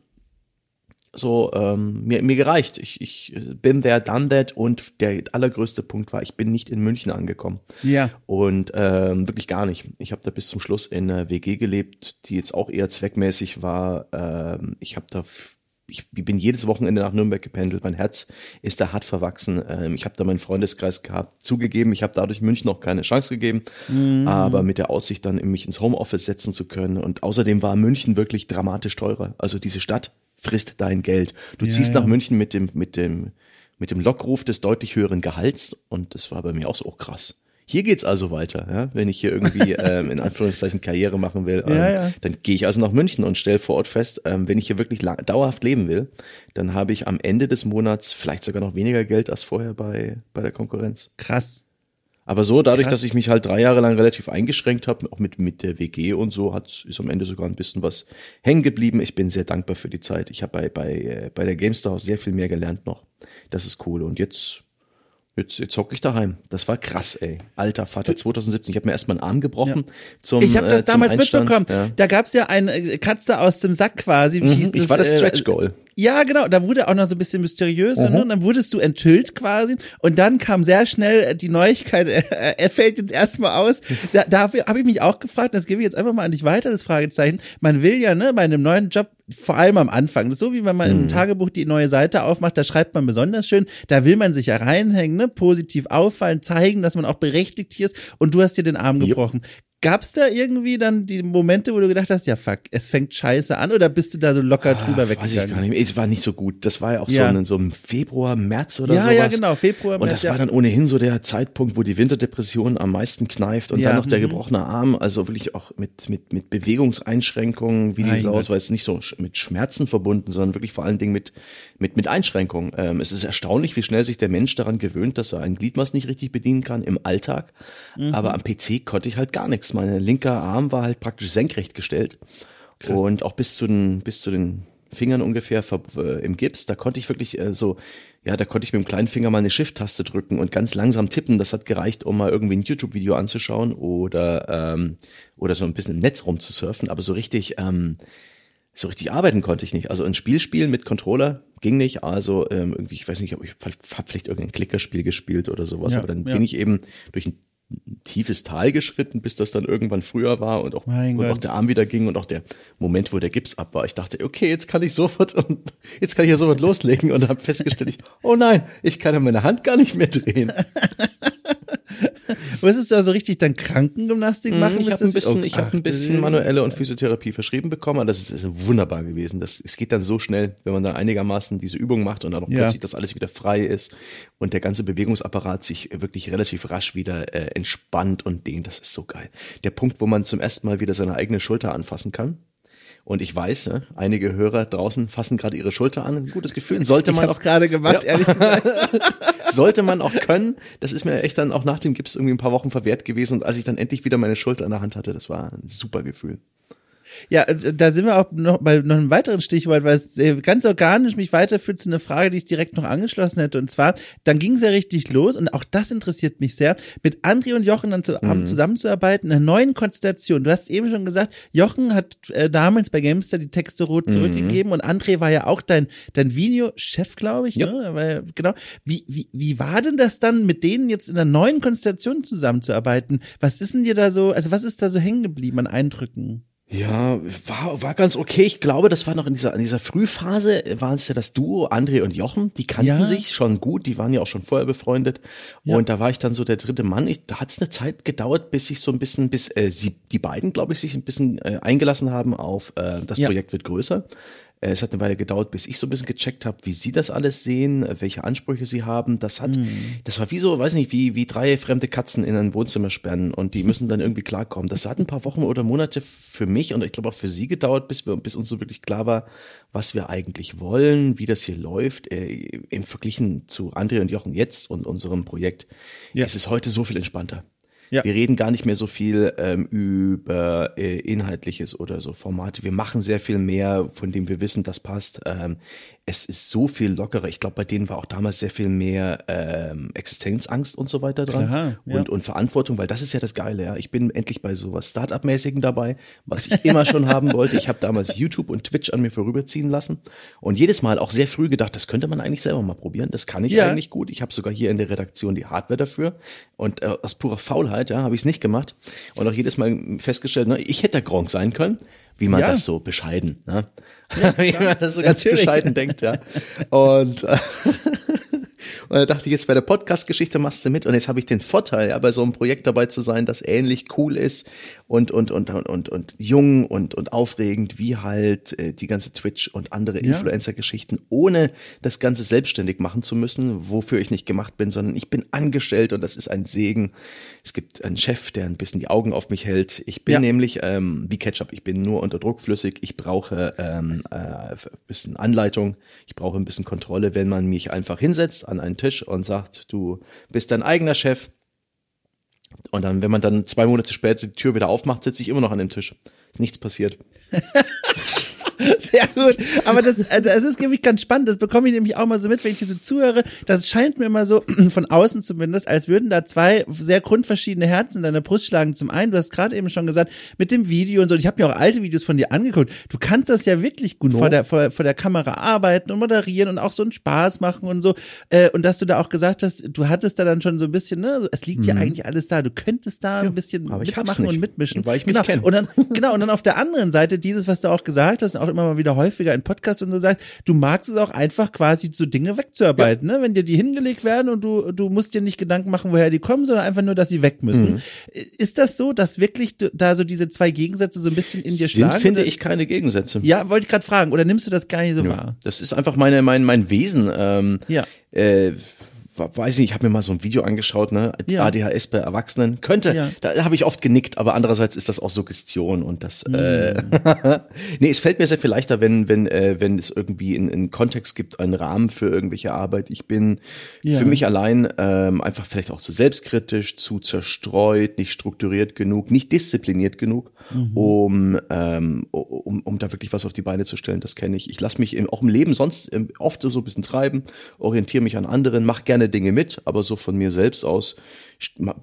so ähm, mir, mir gereicht. Ich, ich bin there, done that und der allergrößte Punkt war, ich bin nicht in München angekommen. Ja. Und ähm, wirklich gar nicht. Ich habe da bis zum Schluss in einer WG gelebt, die jetzt auch eher zweckmäßig war. Ähm, ich habe da ich bin jedes Wochenende nach Nürnberg gependelt. Mein Herz ist da hart verwachsen. Ähm, ich habe da meinen Freundeskreis gehabt. Zugegeben, ich habe dadurch München noch keine Chance gegeben, mhm. aber mit der Aussicht dann mich ins Homeoffice setzen zu können. Und außerdem war München wirklich dramatisch teurer. Also diese Stadt frisst dein Geld. Du ja, ziehst ja. nach München mit dem mit dem mit dem Lockruf des deutlich höheren Gehalts und das war bei mir auch so oh, krass. Hier geht's also weiter, ja? wenn ich hier irgendwie [laughs] ähm, in Anführungszeichen Karriere machen will, ähm, ja, ja. dann gehe ich also nach München und stelle vor Ort fest, ähm, wenn ich hier wirklich dauerhaft leben will, dann habe ich am Ende des Monats vielleicht sogar noch weniger Geld als vorher bei, bei der Konkurrenz. Krass. Aber so, dadurch, Krass. dass ich mich halt drei Jahre lang relativ eingeschränkt habe, auch mit, mit der WG und so, hat ist am Ende sogar ein bisschen was hängen geblieben. Ich bin sehr dankbar für die Zeit. Ich habe bei, bei, äh, bei der GameStar sehr viel mehr gelernt noch. Das ist cool. Und jetzt Jetzt, jetzt hocke ich daheim. Das war krass, ey. Alter Vater, 2017. Ich habe mir erstmal einen Arm gebrochen ja. zum Ich habe das äh, damals Einstand. mitbekommen. Ja. Da gab's ja eine Katze aus dem Sack quasi. Wie mhm, hieß das? Ich war das äh, Stretch Goal. Ja, genau. Da wurde auch noch so ein bisschen mysteriös mhm. und dann wurdest du enthüllt quasi. Und dann kam sehr schnell die Neuigkeit, er fällt jetzt erstmal aus. Da, da habe ich mich auch gefragt, das gebe ich jetzt einfach mal an dich weiter, das Fragezeichen. Man will ja, ne, bei einem neuen Job, vor allem am Anfang, das ist so wie wenn man mhm. im Tagebuch die neue Seite aufmacht, da schreibt man besonders schön, da will man sich ja reinhängen, ne, positiv auffallen, zeigen, dass man auch berechtigt hier ist und du hast dir den Arm gebrochen. Gab's da irgendwie dann die Momente, wo du gedacht hast, ja fuck, es fängt scheiße an oder bist du da so locker ah, drüber weggegangen? Weiß ich gar nicht. Es war nicht so gut. Das war ja auch ja. so, in so im Februar, März oder ja, sowas. Ja, genau, Februar, März. Und das ja. war dann ohnehin so der Zeitpunkt, wo die Winterdepression am meisten kneift und ja. dann noch der mhm. gebrochene Arm, also wirklich auch mit, mit, mit Bewegungseinschränkungen, wie die aus, weil es nicht so mit Schmerzen verbunden, sondern wirklich vor allen Dingen mit, mit, mit Einschränkungen. Ähm, es ist erstaunlich, wie schnell sich der Mensch daran gewöhnt, dass er ein Gliedmaß nicht richtig bedienen kann im Alltag. Mhm. Aber am PC konnte ich halt gar nichts. Meine linker Arm war halt praktisch senkrecht gestellt. Krass. Und auch bis zu den, bis zu den Fingern ungefähr äh, im Gips, da konnte ich wirklich äh, so, ja, da konnte ich mit dem kleinen Finger mal eine Shift-Taste drücken und ganz langsam tippen. Das hat gereicht, um mal irgendwie ein YouTube-Video anzuschauen oder, ähm, oder so ein bisschen im Netz rumzusurfen. Aber so richtig, ähm, so richtig arbeiten konnte ich nicht. Also ein Spiel spielen mit Controller ging nicht. Also ähm, irgendwie, ich weiß nicht, ob ich hab vielleicht irgendein Klickerspiel gespielt oder sowas. Ja, aber dann ja. bin ich eben durch ein tiefes Tal geschritten, bis das dann irgendwann früher war und auch, und auch der Arm wieder ging und auch der Moment, wo der Gips ab war. Ich dachte, okay, jetzt kann ich sofort und jetzt kann ich ja sofort loslegen und habe festgestellt, ich, oh nein, ich kann ja meine Hand gar nicht mehr drehen. [laughs] Wolltest du also richtig dann Krankengymnastik mhm, machen? Ich habe ein bisschen, ich habe ein bisschen manuelle und Physiotherapie verschrieben bekommen. Das ist, ist wunderbar gewesen. Das, es geht dann so schnell, wenn man da einigermaßen diese Übung macht und dann auch ja. plötzlich das alles wieder frei ist und der ganze Bewegungsapparat sich wirklich relativ rasch wieder äh, entspannt und dehnt. Das ist so geil. Der Punkt, wo man zum ersten Mal wieder seine eigene Schulter anfassen kann Und ich weiß, ne, einige Hörer draußen fassen gerade ihre Schulter an. Ein gutes Gefühl. Sollte man ich auch gerade gemacht, ja. ehrlich gesagt. [laughs] Sollte man auch können. Das ist mir echt dann auch nach dem Gips irgendwie ein paar Wochen verwehrt gewesen. Und als ich dann endlich wieder meine Schulter in der Hand hatte, das war ein super Gefühl. Ja, äh, da sind wir auch noch bei noch einem weiteren Stichwort, weil es äh, ganz organisch mich weiterführt zu einer Frage, die ich direkt noch angeschlossen hätte. Und zwar, dann ging es ja richtig los und auch das interessiert mich sehr, mit André und Jochen dann zu, mhm. zusammenzuarbeiten, in einer neuen Konstellation. Du hast eben schon gesagt, Jochen hat äh, damals bei Gamester die Texte rot mhm. zurückgegeben und André war ja auch dein, dein Videochef, glaube ich. Ja. Ne? Weil, genau. Wie, wie, wie war denn das dann, mit denen jetzt in einer neuen Konstellation zusammenzuarbeiten? Was ist denn dir da so, also was ist da so hängen geblieben an Eindrücken? Ja, war, war ganz okay. Ich glaube, das war noch in dieser, in dieser Frühphase, war es ja das Duo, André und Jochen, die kannten ja. sich schon gut, die waren ja auch schon vorher befreundet. Ja. Und da war ich dann so der dritte Mann. Ich, da hat es eine Zeit gedauert, bis ich so ein bisschen, bis äh, sie, die beiden, glaube ich, sich ein bisschen äh, eingelassen haben auf äh, das ja. Projekt wird größer. Äh, es hat eine Weile gedauert, bis ich so ein bisschen gecheckt habe, wie sie das alles sehen, welche Ansprüche sie haben. Das hat, mhm. das war wie so, weiß nicht, wie, wie drei fremde Katzen in ein Wohnzimmer sperren und die müssen dann irgendwie klarkommen. Das hat ein paar Wochen oder Monate für mich und ich glaube auch für sie gedauert, bis wir, bis uns so wirklich klar war, was wir eigentlich wollen, wie das hier läuft. Äh, Im Verglichen zu André und Jochen jetzt und unserem Projekt ja. ist es heute so viel entspannter. Ja. Wir reden gar nicht mehr so viel ähm, über äh, Inhaltliches oder so Formate. Wir machen sehr viel mehr, von dem wir wissen, das passt. Ähm, es ist so viel lockerer. Ich glaube, bei denen war auch damals sehr viel mehr ähm, Existenzangst und so weiter dran Klar, ja. und, und Verantwortung, weil das ist ja das Geile. Ja, ich bin endlich bei sowas Startup-mäßigen dabei, was ich immer schon haben wollte. Ich habe damals YouTube und Twitch an mir vorüberziehen lassen und jedes Mal auch sehr früh gedacht, das könnte man eigentlich selber mal probieren. Das kann ich ja. eigentlich gut. Ich habe sogar hier in der Redaktion die Hardware dafür und äh, aus purer Faulheit, ja, habe ich es nicht gemacht und auch jedes Mal festgestellt, ne, ich hätte der Gronk sein können wie man ja. das so bescheiden, ne? [laughs] Ja, wie man das so ganz bescheiden denkt, ja. Und äh, [laughs] und da dachte ich, jetzt bei der Podcast-Geschichte machst du mit. Und jetzt habe ich den Vorteil, ja, bei so einem Projekt dabei zu sein, das ähnlich cool ist und, und, und, und, und, und jung und, und aufregend, wie halt äh, die ganze Twitch und andere Influencer-Geschichten, ohne das Ganze selbstständig machen zu müssen, wofür ich nicht gemacht bin, sondern ich bin angestellt und das ist ein Segen. Es gibt einen Chef, der ein bisschen die Augen auf mich hält. Ich bin ja. nämlich ähm, wie Ketchup, ich bin nur unter Druck flüssig. Ich brauche ähm, äh, ein bisschen Anleitung, ich brauche ein bisschen Kontrolle, wenn man mich einfach hinsetzt an einen Tisch und sagt, du bist dein eigener Chef. Und dann, wenn man dann zwei Monate später die Tür wieder aufmacht, sitze ich immer noch an dem Tisch. Ist nichts passiert. [laughs] [laughs] Sehr gut. Aber das, äh, das ist nämlich ganz spannend. Das bekomme ich nämlich auch mal so mit, wenn ich dir so zuhöre. Das scheint mir immer so, [clears throat] von außen zumindest, als würden da zwei sehr grundverschiedene Herzen in deiner Brust schlagen. Zum einen, du hast gerade eben schon gesagt, mit dem Video und so. Ich habe mir auch alte Videos von dir angeguckt. Du kannst das ja wirklich gut no. vor, der, vor, vor der Kamera arbeiten und moderieren und auch so einen Spaß machen und so. Äh, und dass du da auch gesagt hast, du hattest da dann schon so ein bisschen, ne, es liegt mhm. ja eigentlich alles da. Du könntest da ja, ein bisschen mitmachen und mitmischen. Weil ich mich genau. Kenn. Und dann, [laughs] genau, und dann auf der anderen Seite dieses, was du auch gesagt hast, auch immer mal wieder häufiger in Podcasts und so sagst, du magst es auch einfach quasi so Dinge wegzuarbeiten, ja. ne? Wenn dir die hingelegt werden und du, du musst dir nicht Gedanken machen, woher die kommen, sondern einfach nur, dass sie weg müssen. Mhm. Ist das so, dass wirklich da so diese zwei Gegensätze so ein bisschen in dir Sind, schlagen? finde oder? ich keine Gegensätze. Ja, wollte ich gerade fragen. Oder nimmst du das gar nicht so ja. wahr? Das ist einfach meine, mein, mein Wesen. Ähm, ja. Äh, weiß nicht, ich habe mir mal so ein Video angeschaut, ne? Ja. ADHS bei Erwachsenen. Könnte, ja. da habe ich oft genickt, aber andererseits ist das auch Suggestion und das mm. äh, [laughs] Nee, es fällt mir sehr viel leichter, wenn, wenn, äh, wenn es irgendwie einen Kontext gibt, einen Rahmen für irgendwelche Arbeit. Ich bin ja. für mich allein ähm, einfach vielleicht auch zu selbstkritisch, zu zerstreut, nicht strukturiert genug, nicht diszipliniert genug, mhm. um, ähm, um, um da wirklich was auf die Beine zu stellen. Das kenne ich. Ich lasse mich im, auch im Leben sonst ähm, oft so ein bisschen treiben, orientiere mich an anderen, mache gerne Dinge mit, aber so von mir selbst aus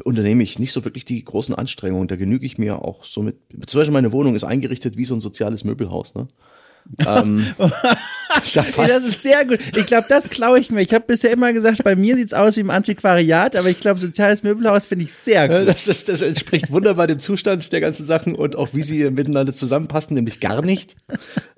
unternehme ich nicht so wirklich die großen Anstrengungen. Da genüge ich mir auch so mit. Zum Beispiel meine Wohnung ist eingerichtet wie so ein soziales Möbelhaus. Ne? Ähm, [laughs] ja das ist sehr gut. Ich glaube, das klaue ich mir. Ich habe bisher immer gesagt, bei mir sieht's aus wie im Antiquariat, aber ich glaube, soziales Möbelhaus finde ich sehr gut. Das, das, das entspricht wunderbar dem Zustand der ganzen Sachen und auch wie sie miteinander zusammenpassen, nämlich gar nicht.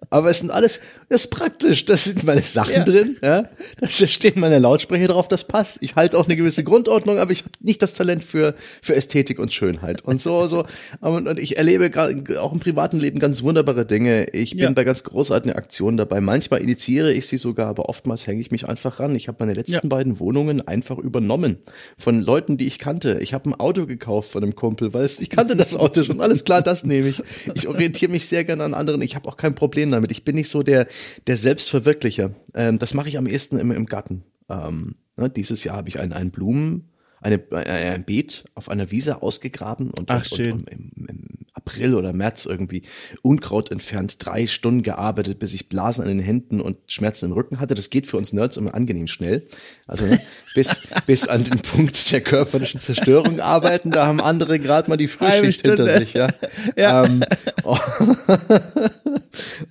Aber es sind alles, das ist praktisch. Das sind meine Sachen ja. drin. Ja? Da stehen meine Lautsprecher drauf, das passt. Ich halte auch eine gewisse Grundordnung, aber ich habe nicht das Talent für, für Ästhetik und Schönheit. Und so, so. Und, und ich erlebe auch im privaten Leben ganz wunderbare Dinge. Ich bin ja. bei ganz großartigen Aktionen dabei. Manchmal initiiere ich sie sogar, aber oftmals hänge ich mich einfach ran. Ich habe meine letzten Ja. beiden Wohnungen einfach übernommen von Leuten, die ich kannte. Ich habe ein Auto gekauft von einem Kumpel, weil ich kannte das Auto schon. Alles klar, das nehme ich. Ich orientiere mich sehr gerne an anderen. Ich habe auch kein Problem damit. Ich bin nicht so der, der Selbstverwirklicher. Ähm, das mache ich am ehesten im, im Garten. Ähm, ne, dieses Jahr habe ich einen, einen Blumen, eine, äh, ein Beet auf einer Wiese ausgegraben und, Ach, und, schön. und im, im April oder März irgendwie Unkraut entfernt, drei Stunden gearbeitet, bis ich Blasen an den Händen und Schmerzen im Rücken hatte. Das geht für uns Nerds immer angenehm schnell. Also ne, bis, [laughs] bis an den Punkt der körperlichen Zerstörung arbeiten, da haben andere gerade mal die Frühschicht hinter sich. Ja. [laughs] Ja. Ähm, [laughs]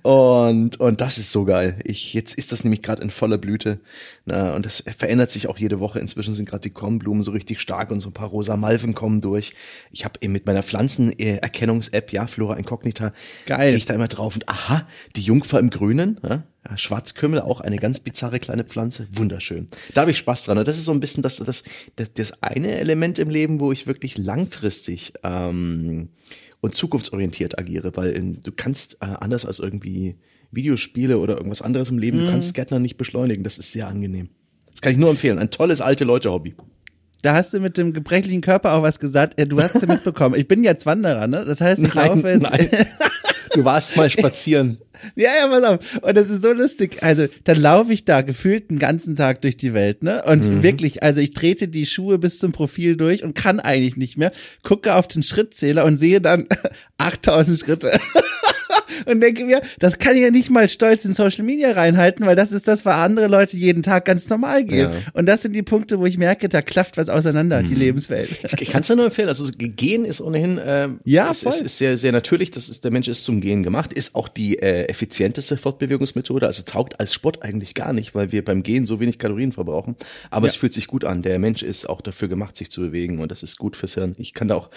und, und das ist so geil. Ich, jetzt ist das nämlich gerade in voller Blüte. Na, und das verändert sich auch jede Woche. Inzwischen sind gerade die Kornblumen so richtig stark und so ein paar rosa Malven kommen durch. Ich habe mit meiner Pflanzenerkennungs-App, ja, Flora Incognita, Geil. gehe ich da immer drauf und aha, die Jungfer im Grünen, ja, Schwarzkümmel, auch eine ganz bizarre kleine Pflanze. Wunderschön. Da habe ich Spaß dran. Das ist so ein bisschen das, das, das, das eine Element im Leben, wo ich wirklich langfristig ähm, und zukunftsorientiert agiere, weil in, du kannst äh, anders als irgendwie Videospiele oder irgendwas anderes im Leben, du kannst Gärtner nicht beschleunigen. Das ist sehr angenehm. Das kann ich nur empfehlen. Ein tolles alte Leute-Hobby. Da hast du mit dem gebrechlichen Körper auch was gesagt. Äh, Du hast ja mitbekommen. Ich bin jetzt Wanderer, ne? Das heißt, ich laufe jetzt. Du warst mal spazieren. [laughs] Ja, ja, pass auf. Und das ist so lustig. Also, dann laufe ich da gefühlt den ganzen Tag durch die Welt, ne? Und wirklich, also ich trete die Schuhe bis zum Profil durch und kann eigentlich nicht mehr. Gucke auf den Schrittzähler und sehe dann [laughs] 8000 Schritte. [laughs] [laughs] Und denke mir, das kann ich ja nicht mal stolz in Social Media reinhalten, weil das ist das, was andere Leute jeden Tag ganz normal gehen. Ja. Und das sind die Punkte, wo ich merke, da klafft was auseinander, die Lebenswelt. Ich, ich kann es ja nur empfehlen. Also gehen ist ohnehin, ähm, Ja, es, es ist sehr, sehr natürlich. Das ist, der Mensch ist zum Gehen gemacht, ist auch die äh, effizienteste Fortbewegungsmethode. Also taugt als Sport eigentlich gar nicht, weil wir beim Gehen so wenig Kalorien verbrauchen. Aber es fühlt sich gut an. Der Mensch ist auch dafür gemacht, sich zu bewegen und das ist gut fürs Hirn. Ich kann da auch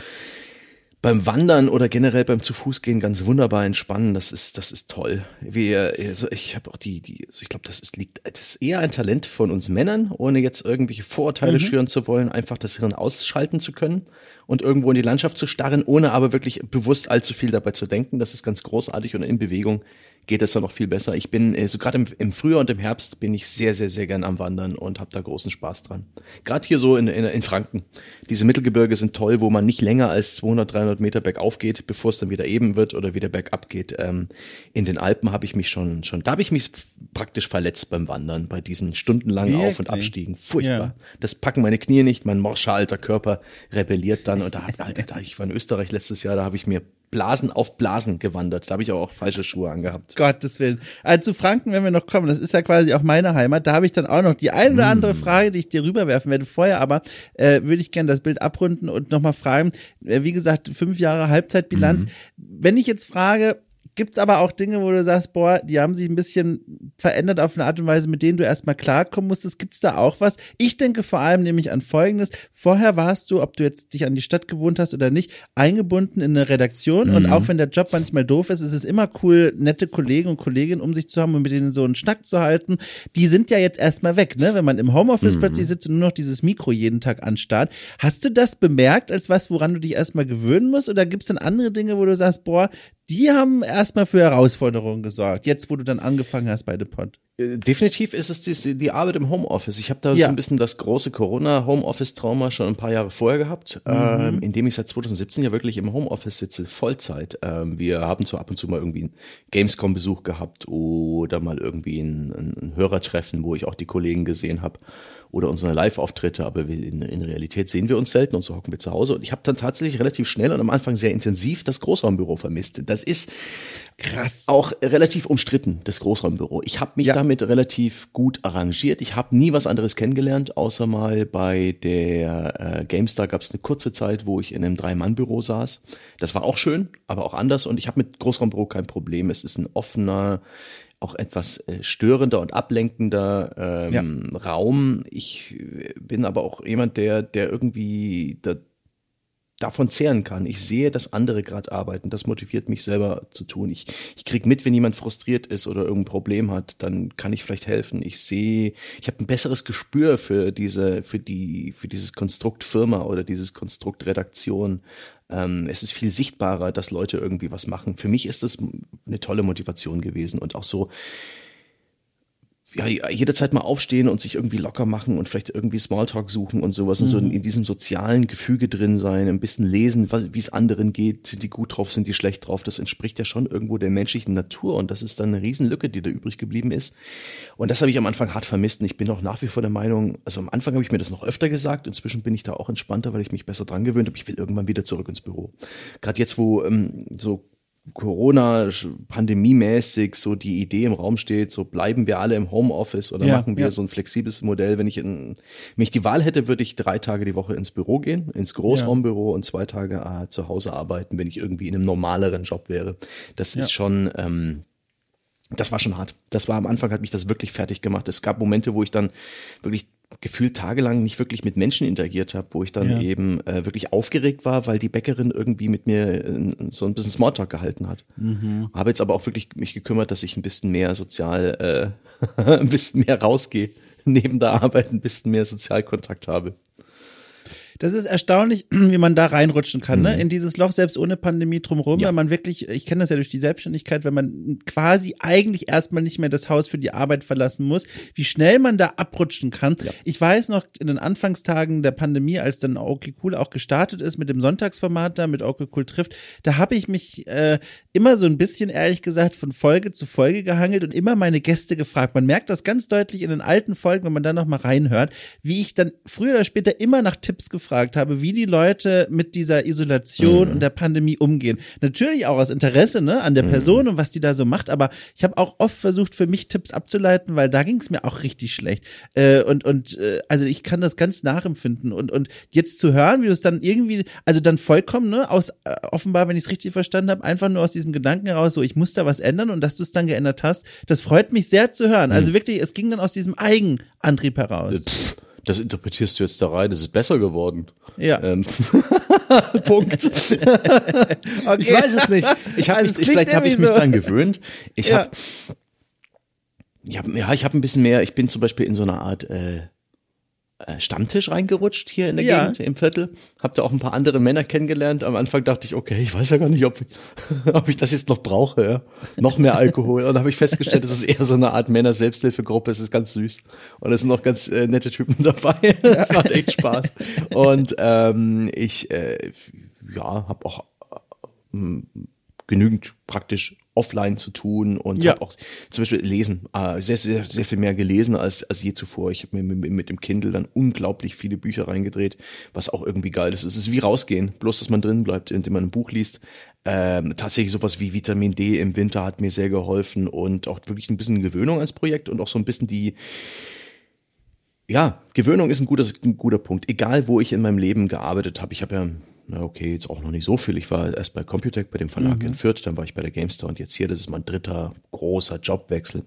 beim Wandern oder generell beim zu Fuß gehen ganz wunderbar entspannen. Das ist, das ist toll. Wir, also ich habe auch die, die, also ich glaube, das ist liegt, das ist eher ein Talent von uns Männern, ohne jetzt irgendwelche Vorurteile schüren zu wollen, einfach das Hirn ausschalten zu können und irgendwo in die Landschaft zu starren, ohne aber wirklich bewusst allzu viel dabei zu denken. Das ist ganz großartig und in Bewegung geht es dann noch viel besser. Ich bin, äh, so gerade im, im Frühjahr und im Herbst bin ich sehr, sehr, sehr gern am Wandern und habe da großen Spaß dran. Gerade hier so in, in, in Franken. Diese Mittelgebirge sind toll, wo man nicht länger als 200, 300 Meter bergauf geht, bevor es dann wieder eben wird oder wieder bergab geht. Ähm, in den Alpen habe ich mich schon, schon, da habe ich mich praktisch verletzt beim Wandern, bei diesen stundenlangen Auf- und Wirklich? Abstiegen. Furchtbar. Ja. Das packen meine Knie nicht, mein morscher alter Körper rebelliert dann und da, Alter, da ich war in Österreich letztes Jahr, da habe ich mir Blasen auf Blasen gewandert. Da habe ich aber auch falsche Schuhe angehabt. Gottes Willen. Also zu Franken, wenn wir noch kommen, das ist ja quasi auch meine Heimat. Da habe ich dann auch noch die eine oder andere Frage, die ich dir rüberwerfen werde. Vorher aber äh, würde ich gerne das Bild abrunden und nochmal fragen, äh, wie gesagt, fünf Jahre Halbzeitbilanz. Wenn ich jetzt frage, gibt's aber auch Dinge, wo du sagst, boah, die haben sich ein bisschen verändert auf eine Art und Weise, mit denen du erstmal klarkommen musstest. Gibt's da auch was? Ich denke vor allem nämlich an Folgendes. Vorher warst du, ob du jetzt dich an die Stadt gewohnt hast oder nicht, eingebunden in eine Redaktion. Und auch wenn der Job manchmal doof ist, ist es immer cool, nette Kollegen und Kolleginnen um sich zu haben und mit denen so einen Schnack zu halten. Die sind ja jetzt erstmal weg, ne? Wenn man im Homeoffice plötzlich sitzt und nur noch dieses Mikro jeden Tag anstarrt. Hast du das bemerkt als was, woran du dich erstmal gewöhnen musst? Oder gibt's dann andere Dinge, wo du sagst, boah, die haben erstmal für Herausforderungen gesorgt, jetzt wo du dann angefangen hast bei Pod? Äh, Definitiv ist es die, die Arbeit im Homeoffice. Ich habe da Ja. so ein bisschen das große Corona-Homeoffice-Trauma schon ein paar Jahre vorher gehabt, ähm, indem ich seit 2017 ja wirklich im Homeoffice sitze, Vollzeit. Ähm, wir haben so ab und zu mal irgendwie einen Gamescom-Besuch gehabt oder mal irgendwie ein, ein, ein Hörertreffen, wo ich auch die Kollegen gesehen habe oder unsere Live-Auftritte, aber in, in Realität sehen wir uns selten und so hocken wir zu Hause. Und ich habe dann tatsächlich relativ schnell und am Anfang sehr intensiv das Großraumbüro vermisst. Das ist Krass. auch relativ umstritten, das Großraumbüro. Ich habe mich Ja. damit relativ gut arrangiert. Ich habe nie was anderes kennengelernt, außer mal bei der äh, GameStar gab es eine kurze Zeit, wo ich in einem Drei-Mann-Büro saß. Das war auch schön, aber auch anders. Und ich habe mit Großraumbüro kein Problem. Es ist ein offener, auch etwas äh, störender und ablenkender ähm, Raum. Ich äh, bin aber auch jemand, der, der irgendwie da, davon zehren kann. Ich sehe, dass andere gerade arbeiten. Das motiviert mich selber zu tun. Ich, ich krieg mit, wenn jemand frustriert ist oder irgendein Problem hat, dann kann ich vielleicht helfen. Ich sehe, ich habe ein besseres Gespür für diese, für die, für dieses Konstrukt Firma oder dieses Konstrukt Redaktion. Ähm, es ist viel sichtbarer, dass Leute irgendwie was machen. Für mich ist das eine tolle Motivation gewesen und auch so ja, jederzeit mal aufstehen und sich irgendwie locker machen und vielleicht irgendwie Smalltalk suchen und sowas mhm. und so in, in, diesem sozialen Gefüge drin sein, ein bisschen lesen, wie es anderen geht, sind die gut drauf, sind die schlecht drauf, das entspricht ja schon irgendwo der menschlichen Natur und das ist dann eine Riesenlücke, die da übrig geblieben ist. Und das habe ich am Anfang hart vermisst und ich bin auch nach wie vor der Meinung, also am Anfang habe ich mir das noch öfter gesagt, inzwischen bin ich da auch entspannter, weil ich mich besser dran gewöhnt habe, ich will irgendwann wieder zurück ins Büro. Gerade jetzt, wo ähm, so Corona-Pandemie-mäßig so die Idee im Raum steht, so bleiben wir alle im Homeoffice oder ja, machen wir ja. so ein flexibles Modell. Wenn ich in, wenn ich die Wahl hätte, würde ich drei Tage die Woche ins Büro gehen, ins Großraumbüro ja. und zwei Tage äh, zu Hause arbeiten, wenn ich irgendwie in einem normaleren Job wäre. Das ist schon, ähm, das war schon hart. Das war am Anfang hat mich das wirklich fertig gemacht. Es gab Momente, wo ich dann wirklich gefühlt tagelang nicht wirklich mit Menschen interagiert habe, wo ich dann ja. eben äh, wirklich aufgeregt war, weil die Bäckerin irgendwie mit mir äh, so ein bisschen Smalltalk gehalten hat. Mhm. Habe jetzt aber auch wirklich mich gekümmert, dass ich ein bisschen mehr sozial, äh, [laughs] ein bisschen mehr rausgehe, neben der Arbeit ein bisschen mehr Sozialkontakt habe. Das ist erstaunlich, [clears throat] wie man da reinrutschen kann, ne? mhm. ne? In dieses Loch selbst ohne Pandemie drumherum, ja. weil man wirklich, ich kenne das ja durch die Selbstständigkeit, wenn man quasi eigentlich erstmal nicht mehr das Haus für die Arbeit verlassen muss, wie schnell man da abrutschen kann. Ja. Ich weiß noch in den Anfangstagen der Pandemie, als dann Okay Cool auch gestartet ist mit dem Sonntagsformat da, mit Okay Cool trifft, da habe ich mich äh, immer so ein bisschen, ehrlich gesagt, von Folge zu Folge gehangelt und immer meine Gäste gefragt. Man merkt das ganz deutlich in den alten Folgen, wenn man da nochmal reinhört, wie ich dann früher oder später immer nach Tipps gefragt gefragt habe, wie die Leute mit dieser Isolation mhm. und der Pandemie umgehen. Natürlich auch aus Interesse ne, an der mhm. Person und was die da so macht, aber ich habe auch oft versucht, für mich Tipps abzuleiten, weil da ging es mir auch richtig schlecht. Äh, und und äh, also ich kann das ganz nachempfinden und und jetzt zu hören, wie du es dann irgendwie, also dann vollkommen, ne, aus äh, offenbar, wenn ich es richtig verstanden habe, einfach nur aus diesem Gedanken heraus, so ich muss da was ändern und dass du es dann geändert hast, das freut mich sehr zu hören. Also mhm. wirklich, es ging dann aus diesem Eigenantrieb heraus. Pff das interpretierst du jetzt da rein, es ist besser geworden. Ja. Ähm. [laughs] Punkt. [laughs] okay. Ich weiß es nicht. Ich hab ich, vielleicht habe ich mich so. dran gewöhnt. Ich ja. habe ich hab, ja, ich habe ein bisschen mehr, ich bin zum Beispiel in so einer Art äh, Stammtisch reingerutscht hier in der ja. Gegend im Viertel. Hab da auch ein paar andere Männer kennengelernt. Am Anfang dachte ich, okay, ich weiß ja gar nicht, ob, [laughs] ob ich das jetzt noch brauche. Ja? Noch mehr Alkohol. Und dann habe ich festgestellt, das ist eher so eine Art Männer-Selbsthilfegruppe. Es ist ganz süß. Und es sind noch ganz äh, nette Typen [laughs] dabei. Es macht echt Spaß. Und ähm, ich äh, ja, habe auch äh, genügend praktisch offline zu tun und ja. habe auch zum Beispiel lesen, äh, sehr, sehr, sehr viel mehr gelesen als, als je zuvor. Ich habe mir mit, mit, dem Kindle dann unglaublich viele Bücher reingedreht, was auch irgendwie geil ist. Es ist wie rausgehen, bloß dass man drin bleibt, indem man ein Buch liest. Ähm, tatsächlich sowas wie Vitamin D im Winter hat mir sehr geholfen und auch wirklich ein bisschen Gewöhnung als Projekt und auch so ein bisschen die ja, Gewöhnung ist ein guter, ein guter Punkt. Egal, wo ich in meinem Leben gearbeitet habe. Ich habe ja na okay, jetzt auch noch nicht so viel. Ich war erst bei Computec, bei dem Verlag mhm. in Fürth, dann war ich bei der GameStar und jetzt hier, das ist mein dritter großer Jobwechsel.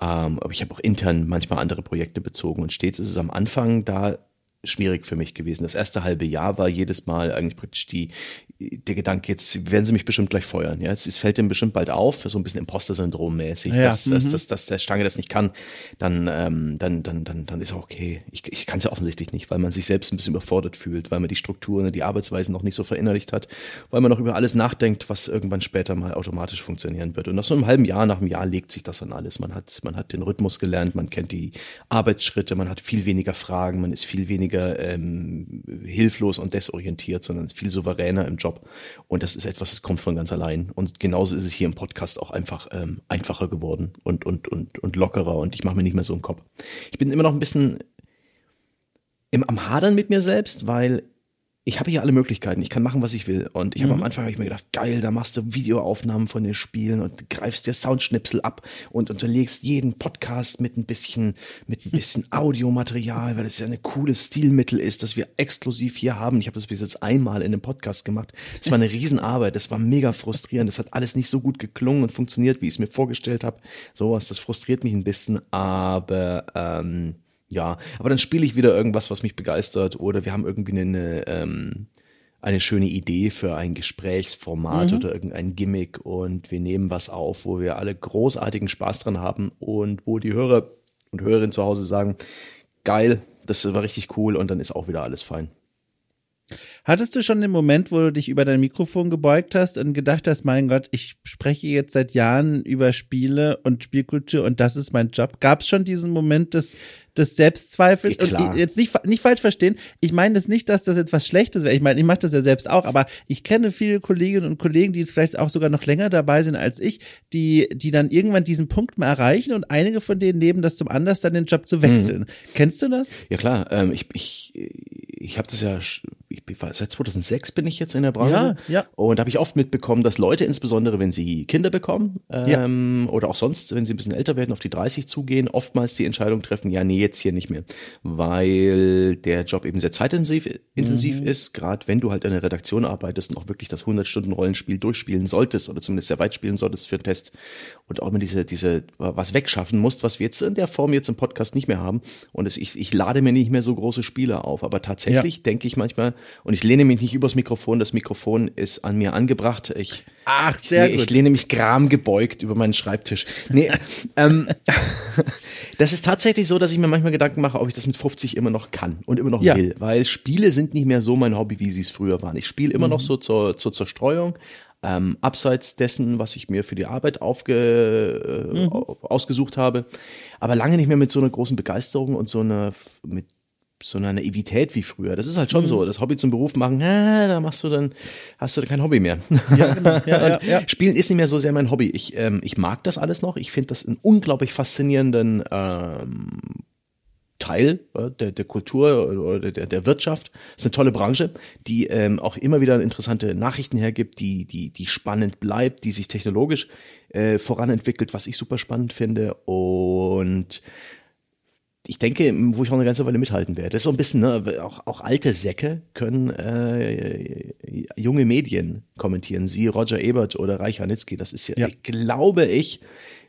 Ähm, aber ich habe auch intern manchmal andere Projekte bezogen und stets ist es am Anfang da schwierig für mich gewesen. Das erste halbe Jahr war jedes Mal eigentlich praktisch die, der Gedanke, jetzt werden sie mich bestimmt gleich feuern. Ja, es fällt dem bestimmt bald auf, so ein bisschen Imposter-Syndrom mäßig, ja, dass, mhm. dass, dass, dass der Stange das nicht kann, dann, ähm, dann, dann, dann, dann ist auch okay. Ich, ich kann es ja offensichtlich nicht, weil man sich selbst ein bisschen überfordert fühlt, weil man die Strukturen, die Arbeitsweisen noch nicht so verinnerlicht hat, weil man noch über alles nachdenkt, was irgendwann später mal automatisch funktionieren wird. Und nach so einem halben Jahr, nach einem Jahr legt sich das dann alles. Man hat, man hat den Rhythmus gelernt, man kennt die Arbeitsschritte, man hat viel weniger Fragen, man ist viel weniger ähm, hilflos und desorientiert, sondern viel souveräner im Job Job. Und das ist etwas, das kommt von ganz allein. Und genauso ist es hier im Podcast auch einfach ähm, einfacher geworden und, und, und, und lockerer. Und ich mache mir nicht mehr so einen Kopf. Ich bin immer noch ein bisschen im, am Hadern mit mir selbst, weil ich habe hier alle Möglichkeiten, ich kann machen, was ich will. Und ich habe mhm. am Anfang hab ich mir gedacht, geil, da machst du Videoaufnahmen von den Spielen und greifst dir Soundschnipsel ab und unterlegst jeden Podcast mit ein bisschen, mit ein [laughs] bisschen Audiomaterial, weil es ja eine coole Stilmittel ist, das wir exklusiv hier haben. Ich habe das bis jetzt einmal in einem Podcast gemacht. Das war eine Riesenarbeit, das war mega frustrierend. Das hat alles nicht so gut geklungen und funktioniert, wie ich es mir vorgestellt habe. Sowas, das frustriert mich ein bisschen, aber ähm, ja, aber dann spiele ich wieder irgendwas, was mich begeistert oder wir haben irgendwie eine, ähm, eine schöne Idee für ein Gesprächsformat mhm. oder irgendein Gimmick und wir nehmen was auf, wo wir alle großartigen Spaß dran haben und wo die Hörer und Hörerinnen zu Hause sagen, geil, das war richtig cool und dann ist auch wieder alles fein. Hattest du schon den Moment, wo du dich über dein Mikrofon gebeugt hast und gedacht hast, mein Gott, ich spreche jetzt seit Jahren über Spiele und Spielkultur und das ist mein Job? Gab es schon diesen Moment des, des Selbstzweifels? Ja. Und jetzt nicht, nicht falsch verstehen, ich meine das nicht, dass das jetzt was Schlechtes wäre. Ich meine, ich mache das ja selbst auch, aber ich kenne viele Kolleginnen und Kollegen, die jetzt vielleicht auch sogar noch länger dabei sind als ich, die, die dann irgendwann diesen Punkt mal erreichen und einige von denen nehmen das zum Anlass, dann den Job zu wechseln. Mhm. Kennst du das? Ja klar, ähm, ich, ich, ich habe das ja ich bin, seit 2006 bin ich jetzt in der Branche. Ja, ja. Und habe ich oft mitbekommen, dass Leute, insbesondere wenn sie Kinder bekommen ähm, ja. oder auch sonst, wenn sie ein bisschen älter werden, auf die 30 zugehen, oftmals die Entscheidung treffen, ja, nee, jetzt hier nicht mehr. Weil der Job eben sehr zeitintensiv intensiv mhm. ist, gerade wenn du halt in der Redaktion arbeitest und auch wirklich das 100-Stunden-Rollenspiel durchspielen solltest oder zumindest sehr weit spielen solltest für einen Test und auch immer diese, diese, was wegschaffen musst, was wir jetzt in der Form jetzt im Podcast nicht mehr haben. Und es, ich, ich lade mir nicht mehr so große Spiele auf, aber tatsächlich denke ich manchmal, und ich lehne mich nicht übers Mikrofon, das Mikrofon ist an mir angebracht. Ich, Ach, sehr ich, gut. Ich lehne mich gram gebeugt über meinen Schreibtisch. Nee, [laughs] ähm, [laughs] das ist tatsächlich so, dass ich mir manchmal Gedanken mache, ob ich das mit 50 immer noch kann und immer noch ja. will. Weil Spiele sind nicht mehr so mein Hobby, wie sie es früher waren. Ich spiele immer mhm. noch so zur, zur Zerstreuung. Ähm, abseits dessen, was ich mir für die Arbeit aufge, äh, mhm. ausgesucht habe, aber lange nicht mehr mit so einer großen Begeisterung und so einer mit so einer Naivität wie früher. Das ist halt schon mhm. so. Das Hobby zum Beruf machen, äh, da machst du dann, hast du kein Hobby mehr. Ja, genau. [laughs] ja, ja, ja. Spielen ist nicht mehr so sehr mein Hobby. Ich, ähm, ich mag das alles noch. Ich finde das einen unglaublich faszinierenden ähm, Teil äh, der, der Kultur oder der, der Wirtschaft. Das ist eine tolle Branche, die ähm, auch immer wieder interessante Nachrichten hergibt, die, die, die spannend bleibt, die sich technologisch äh, voranentwickelt, was ich super spannend finde. Und ich denke, wo ich auch eine ganze Weile mithalten werde. Das ist so ein bisschen, ne, auch, auch alte Säcke können äh, junge Medien kommentieren. Sie, Roger Ebert oder Reich Hanitzky. Das ist ja, ja. Ich glaube ich,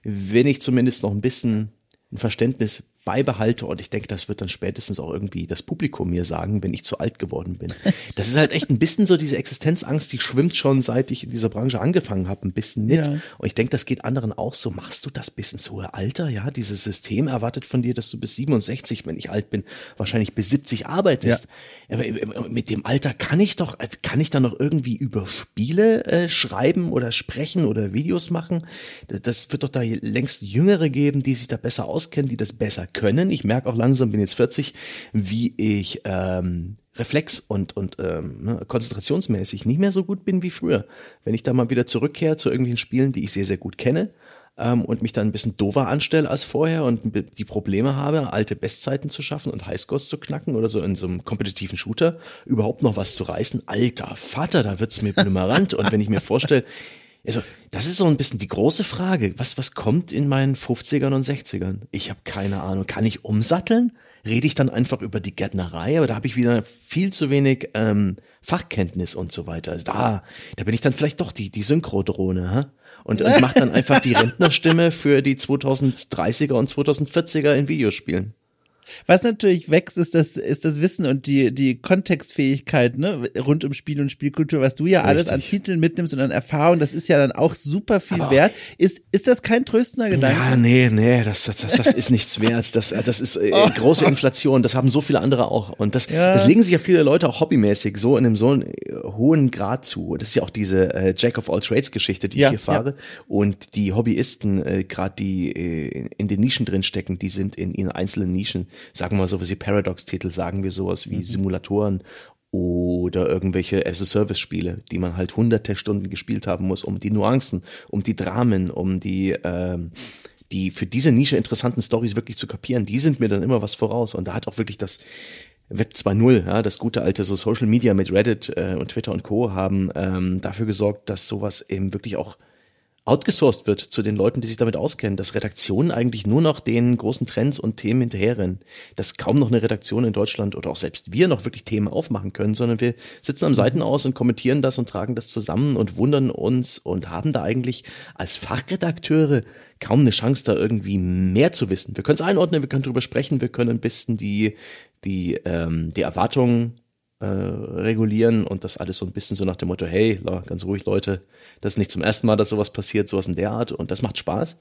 wenn ich zumindest noch ein bisschen ein Verständnis beibehalte und ich denke, das wird dann spätestens auch irgendwie das Publikum mir sagen, wenn ich zu alt geworden bin. [laughs] Das ist halt echt ein bisschen so diese Existenzangst, die schwimmt schon seit ich in dieser Branche angefangen habe, ein bisschen mit. Ja. Und ich denke, das geht anderen auch so. Machst du das bis ins hohe Alter? Ja, dieses System erwartet von dir, dass du bis 67, wenn ich alt bin, wahrscheinlich bis 70 arbeitest. Ja. Aber äh, mit dem Alter kann ich doch, kann ich dann noch irgendwie über Spiele äh, schreiben oder sprechen oder Videos machen? Das, das wird doch da längst Jüngere geben, die sich da besser auskennen, die das besser können. Ich merke auch langsam, bin jetzt 40, wie ich ähm, Reflex und, und ähm, ne, konzentrationsmäßig nicht mehr so gut bin wie früher. Wenn ich da mal wieder zurückkehre zu irgendwelchen Spielen, die ich sehr, sehr gut kenne ähm, und mich dann ein bisschen dover anstelle als vorher und die Probleme habe, alte Bestzeiten zu schaffen und Highscores zu knacken oder so in so einem kompetitiven Shooter überhaupt noch was zu reißen. Alter Vater, da wird's mir [laughs] blümerant. und wenn ich mir vorstelle, also, das ist so ein bisschen die große Frage. Was, was kommt in meinen 50ern und 60ern? Ich habe keine Ahnung. Kann ich umsatteln? Rede ich dann einfach über die Gärtnerei? Aber da habe ich wieder viel zu wenig ähm, Fachkenntnis und so weiter. Also da, da bin ich dann vielleicht doch die, die Synchrodrohne, hä? Und, und mach dann einfach die [laughs] Rentnerstimme für die 2030er und 2040er in Videospielen. Was natürlich wächst, ist das, ist das Wissen und die, die Kontextfähigkeit, ne, rund um Spiel und Spielkultur, was du ja Richtig. alles an Titeln mitnimmst und an Erfahrung, das ist ja dann auch super viel Aber wert. Ist, ist das kein tröstender Gedanke? Ja, nee, nee, das, das, das ist nichts wert. Das, das ist äh, oh. große Inflation. Das haben so viele andere auch. Und das, ja. das legen sich ja viele Leute auch hobbymäßig so in einem so hohen Grad zu. Das ist ja auch diese äh, Jack of all Trades Geschichte, die ja, ich hier fahre. Ja. Und die Hobbyisten, äh, gerade die äh, in den Nischen drin stecken, die sind in ihren einzelnen Nischen sagen wir sowas wie Paradox-Titel, sagen wir sowas wie mhm. Simulatoren oder irgendwelche As-a-Service-Spiele, die man halt hunderte Stunden gespielt haben muss, um die Nuancen, um die Dramen, um die, ähm, die für diese Nische interessanten Stories wirklich zu kapieren, die sind mir dann immer was voraus. Und da hat auch wirklich das Web 2.0, ja, das gute alte so Social Media mit Reddit äh, und Twitter und Co. haben ähm, dafür gesorgt, dass sowas eben wirklich auch outgesourced wird zu den Leuten, die sich damit auskennen, dass Redaktionen eigentlich nur noch den großen Trends und Themen hinterherrennen, dass kaum noch eine Redaktion in Deutschland oder auch selbst wir noch wirklich Themen aufmachen können, sondern wir sitzen am Seiten aus und kommentieren das und tragen das zusammen und wundern uns und haben da eigentlich als Fachredakteure kaum eine Chance, da irgendwie mehr zu wissen. Wir können es einordnen, wir können drüber sprechen, wir können ein bisschen die, die, ähm, die Erwartungen äh, regulieren und das alles so ein bisschen so nach dem Motto, hey, ganz ruhig Leute, das ist nicht zum ersten Mal, dass sowas passiert, sowas in der Art und das macht Spaß.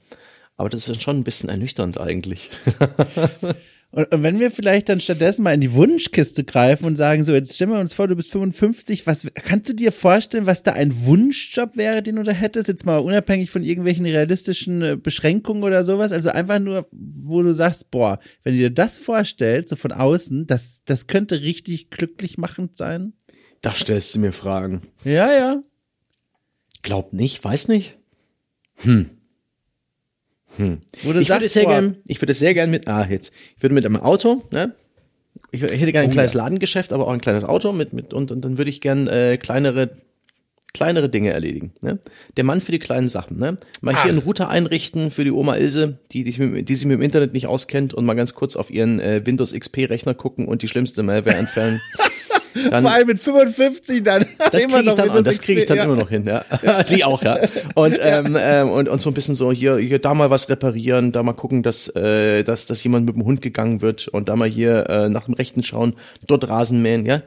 Aber das ist schon ein bisschen ernüchternd eigentlich. [laughs] Und, und, wenn wir vielleicht dann stattdessen mal in die Wunschkiste greifen und sagen, so, jetzt stellen wir uns vor, du bist 55, was kannst du dir vorstellen, was da ein Wunschjob wäre, den du da hättest? Jetzt mal unabhängig von irgendwelchen realistischen äh, Beschränkungen oder sowas. Also einfach nur, wo du sagst, boah, wenn du dir das vorstellst, so von außen, das, das könnte richtig glücklich machend sein. Da stellst du mir Fragen. Ja, ja. Glaub nicht, weiß nicht. Hm. Hm. ich würde sehr gern, ich würde sehr gern mit, ah, jetzt, ich würde mit einem Auto, ne? Ich, ich hätte gerne ein oh, kleines ja. Ladengeschäft, aber auch ein kleines Auto mit, mit, und, und dann würde ich gern, äh, kleinere, kleinere Dinge erledigen, ne? Der Mann für die kleinen Sachen, ne? Mal Ach. hier einen Router einrichten für die Oma Ilse, die, die, die sich mit dem Internet nicht auskennt und mal ganz kurz auf ihren äh, Windows XP Rechner gucken und die schlimmste Malware entfernen. [laughs] Dann, Vor allem mit 55 dann. Das [laughs] kriege ich dann an, das kriege ich dann ja. immer noch hin, ja. [laughs] Die auch, ja. Und, ähm, ähm, und, und so ein bisschen so, hier, hier da mal was reparieren, da mal gucken, dass, äh, dass, dass jemand mit dem Hund gegangen wird und da mal hier äh, nach dem Rechten schauen, dort Rasenmähen, ja.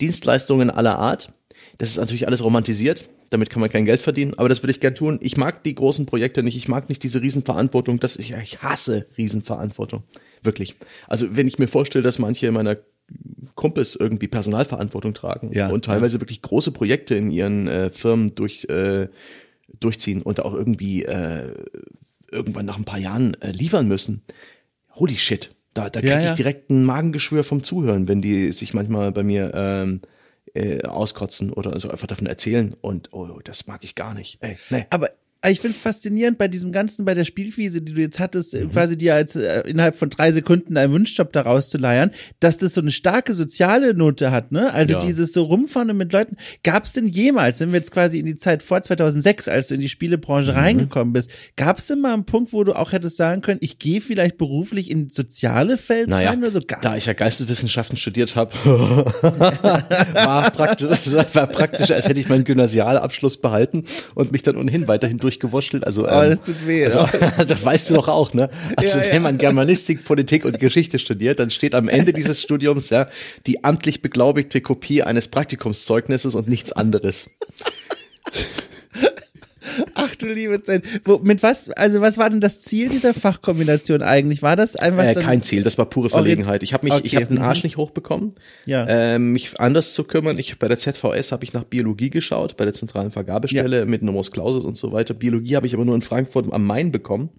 Dienstleistungen aller Art. Das ist natürlich alles romantisiert. Damit kann man kein Geld verdienen, aber das würde ich gern tun. Ich mag die großen Projekte nicht. Ich mag nicht diese Riesenverantwortung. Das ich, ich hasse Riesenverantwortung. Wirklich. Also wenn ich mir vorstelle, dass manche meiner Kumpels irgendwie Personalverantwortung tragen ja, und teilweise ja. wirklich große Projekte in ihren äh, Firmen durch, äh, durchziehen und auch irgendwie äh, irgendwann nach ein paar Jahren äh, liefern müssen. Holy shit. Da, da kriege ja, ich direkt ein Magengeschwür vom Zuhören, wenn die sich manchmal bei mir ähm, äh, auskotzen oder so einfach davon erzählen. Und oh, das mag ich gar nicht. Ey, nee. Aber ich finde es faszinierend bei diesem ganzen, bei der Spielwiese, die du jetzt hattest, mhm. quasi dir als äh, innerhalb von drei Sekunden einen Wunschjob daraus zu leiern, dass das so eine starke soziale Note hat, ne? Also ja. dieses so rumfahren mit Leuten. Gab es denn jemals, wenn wir jetzt quasi in die Zeit vor 2006, als du in die Spielebranche mhm. reingekommen bist, gab es denn mal einen Punkt, wo du auch hättest sagen können, ich gehe vielleicht beruflich in soziale Feld naja, rein oder so? Gar da ich ja Geisteswissenschaften studiert habe, [laughs] war praktisch, war praktisch, als hätte ich meinen Gymnasialabschluss behalten und mich dann ohnehin weiterhin durchgewurschtelt. Also, ähm, oh, das tut weh. Also, [laughs] das weißt du doch auch, ne? Also, ja, wenn man Germanistik, Politik und Geschichte studiert, dann steht am Ende dieses Studiums ja die amtlich beglaubigte Kopie eines Praktikumszeugnisses und nichts anderes. Ach du liebe Zeit. Wo, mit was, also was war denn das Ziel dieser Fachkombination eigentlich? War das einfach äh, kein Ziel, das war pure Verlegenheit. Ich habe mich, okay. ich habe den Arsch nicht hochbekommen, ja. äh, mich anders zu kümmern. Ich bei der ZVS habe ich nach Biologie geschaut, bei der zentralen Vergabestelle ja. mit Numerus Clausus und so weiter. Biologie habe ich aber nur in Frankfurt am Main bekommen.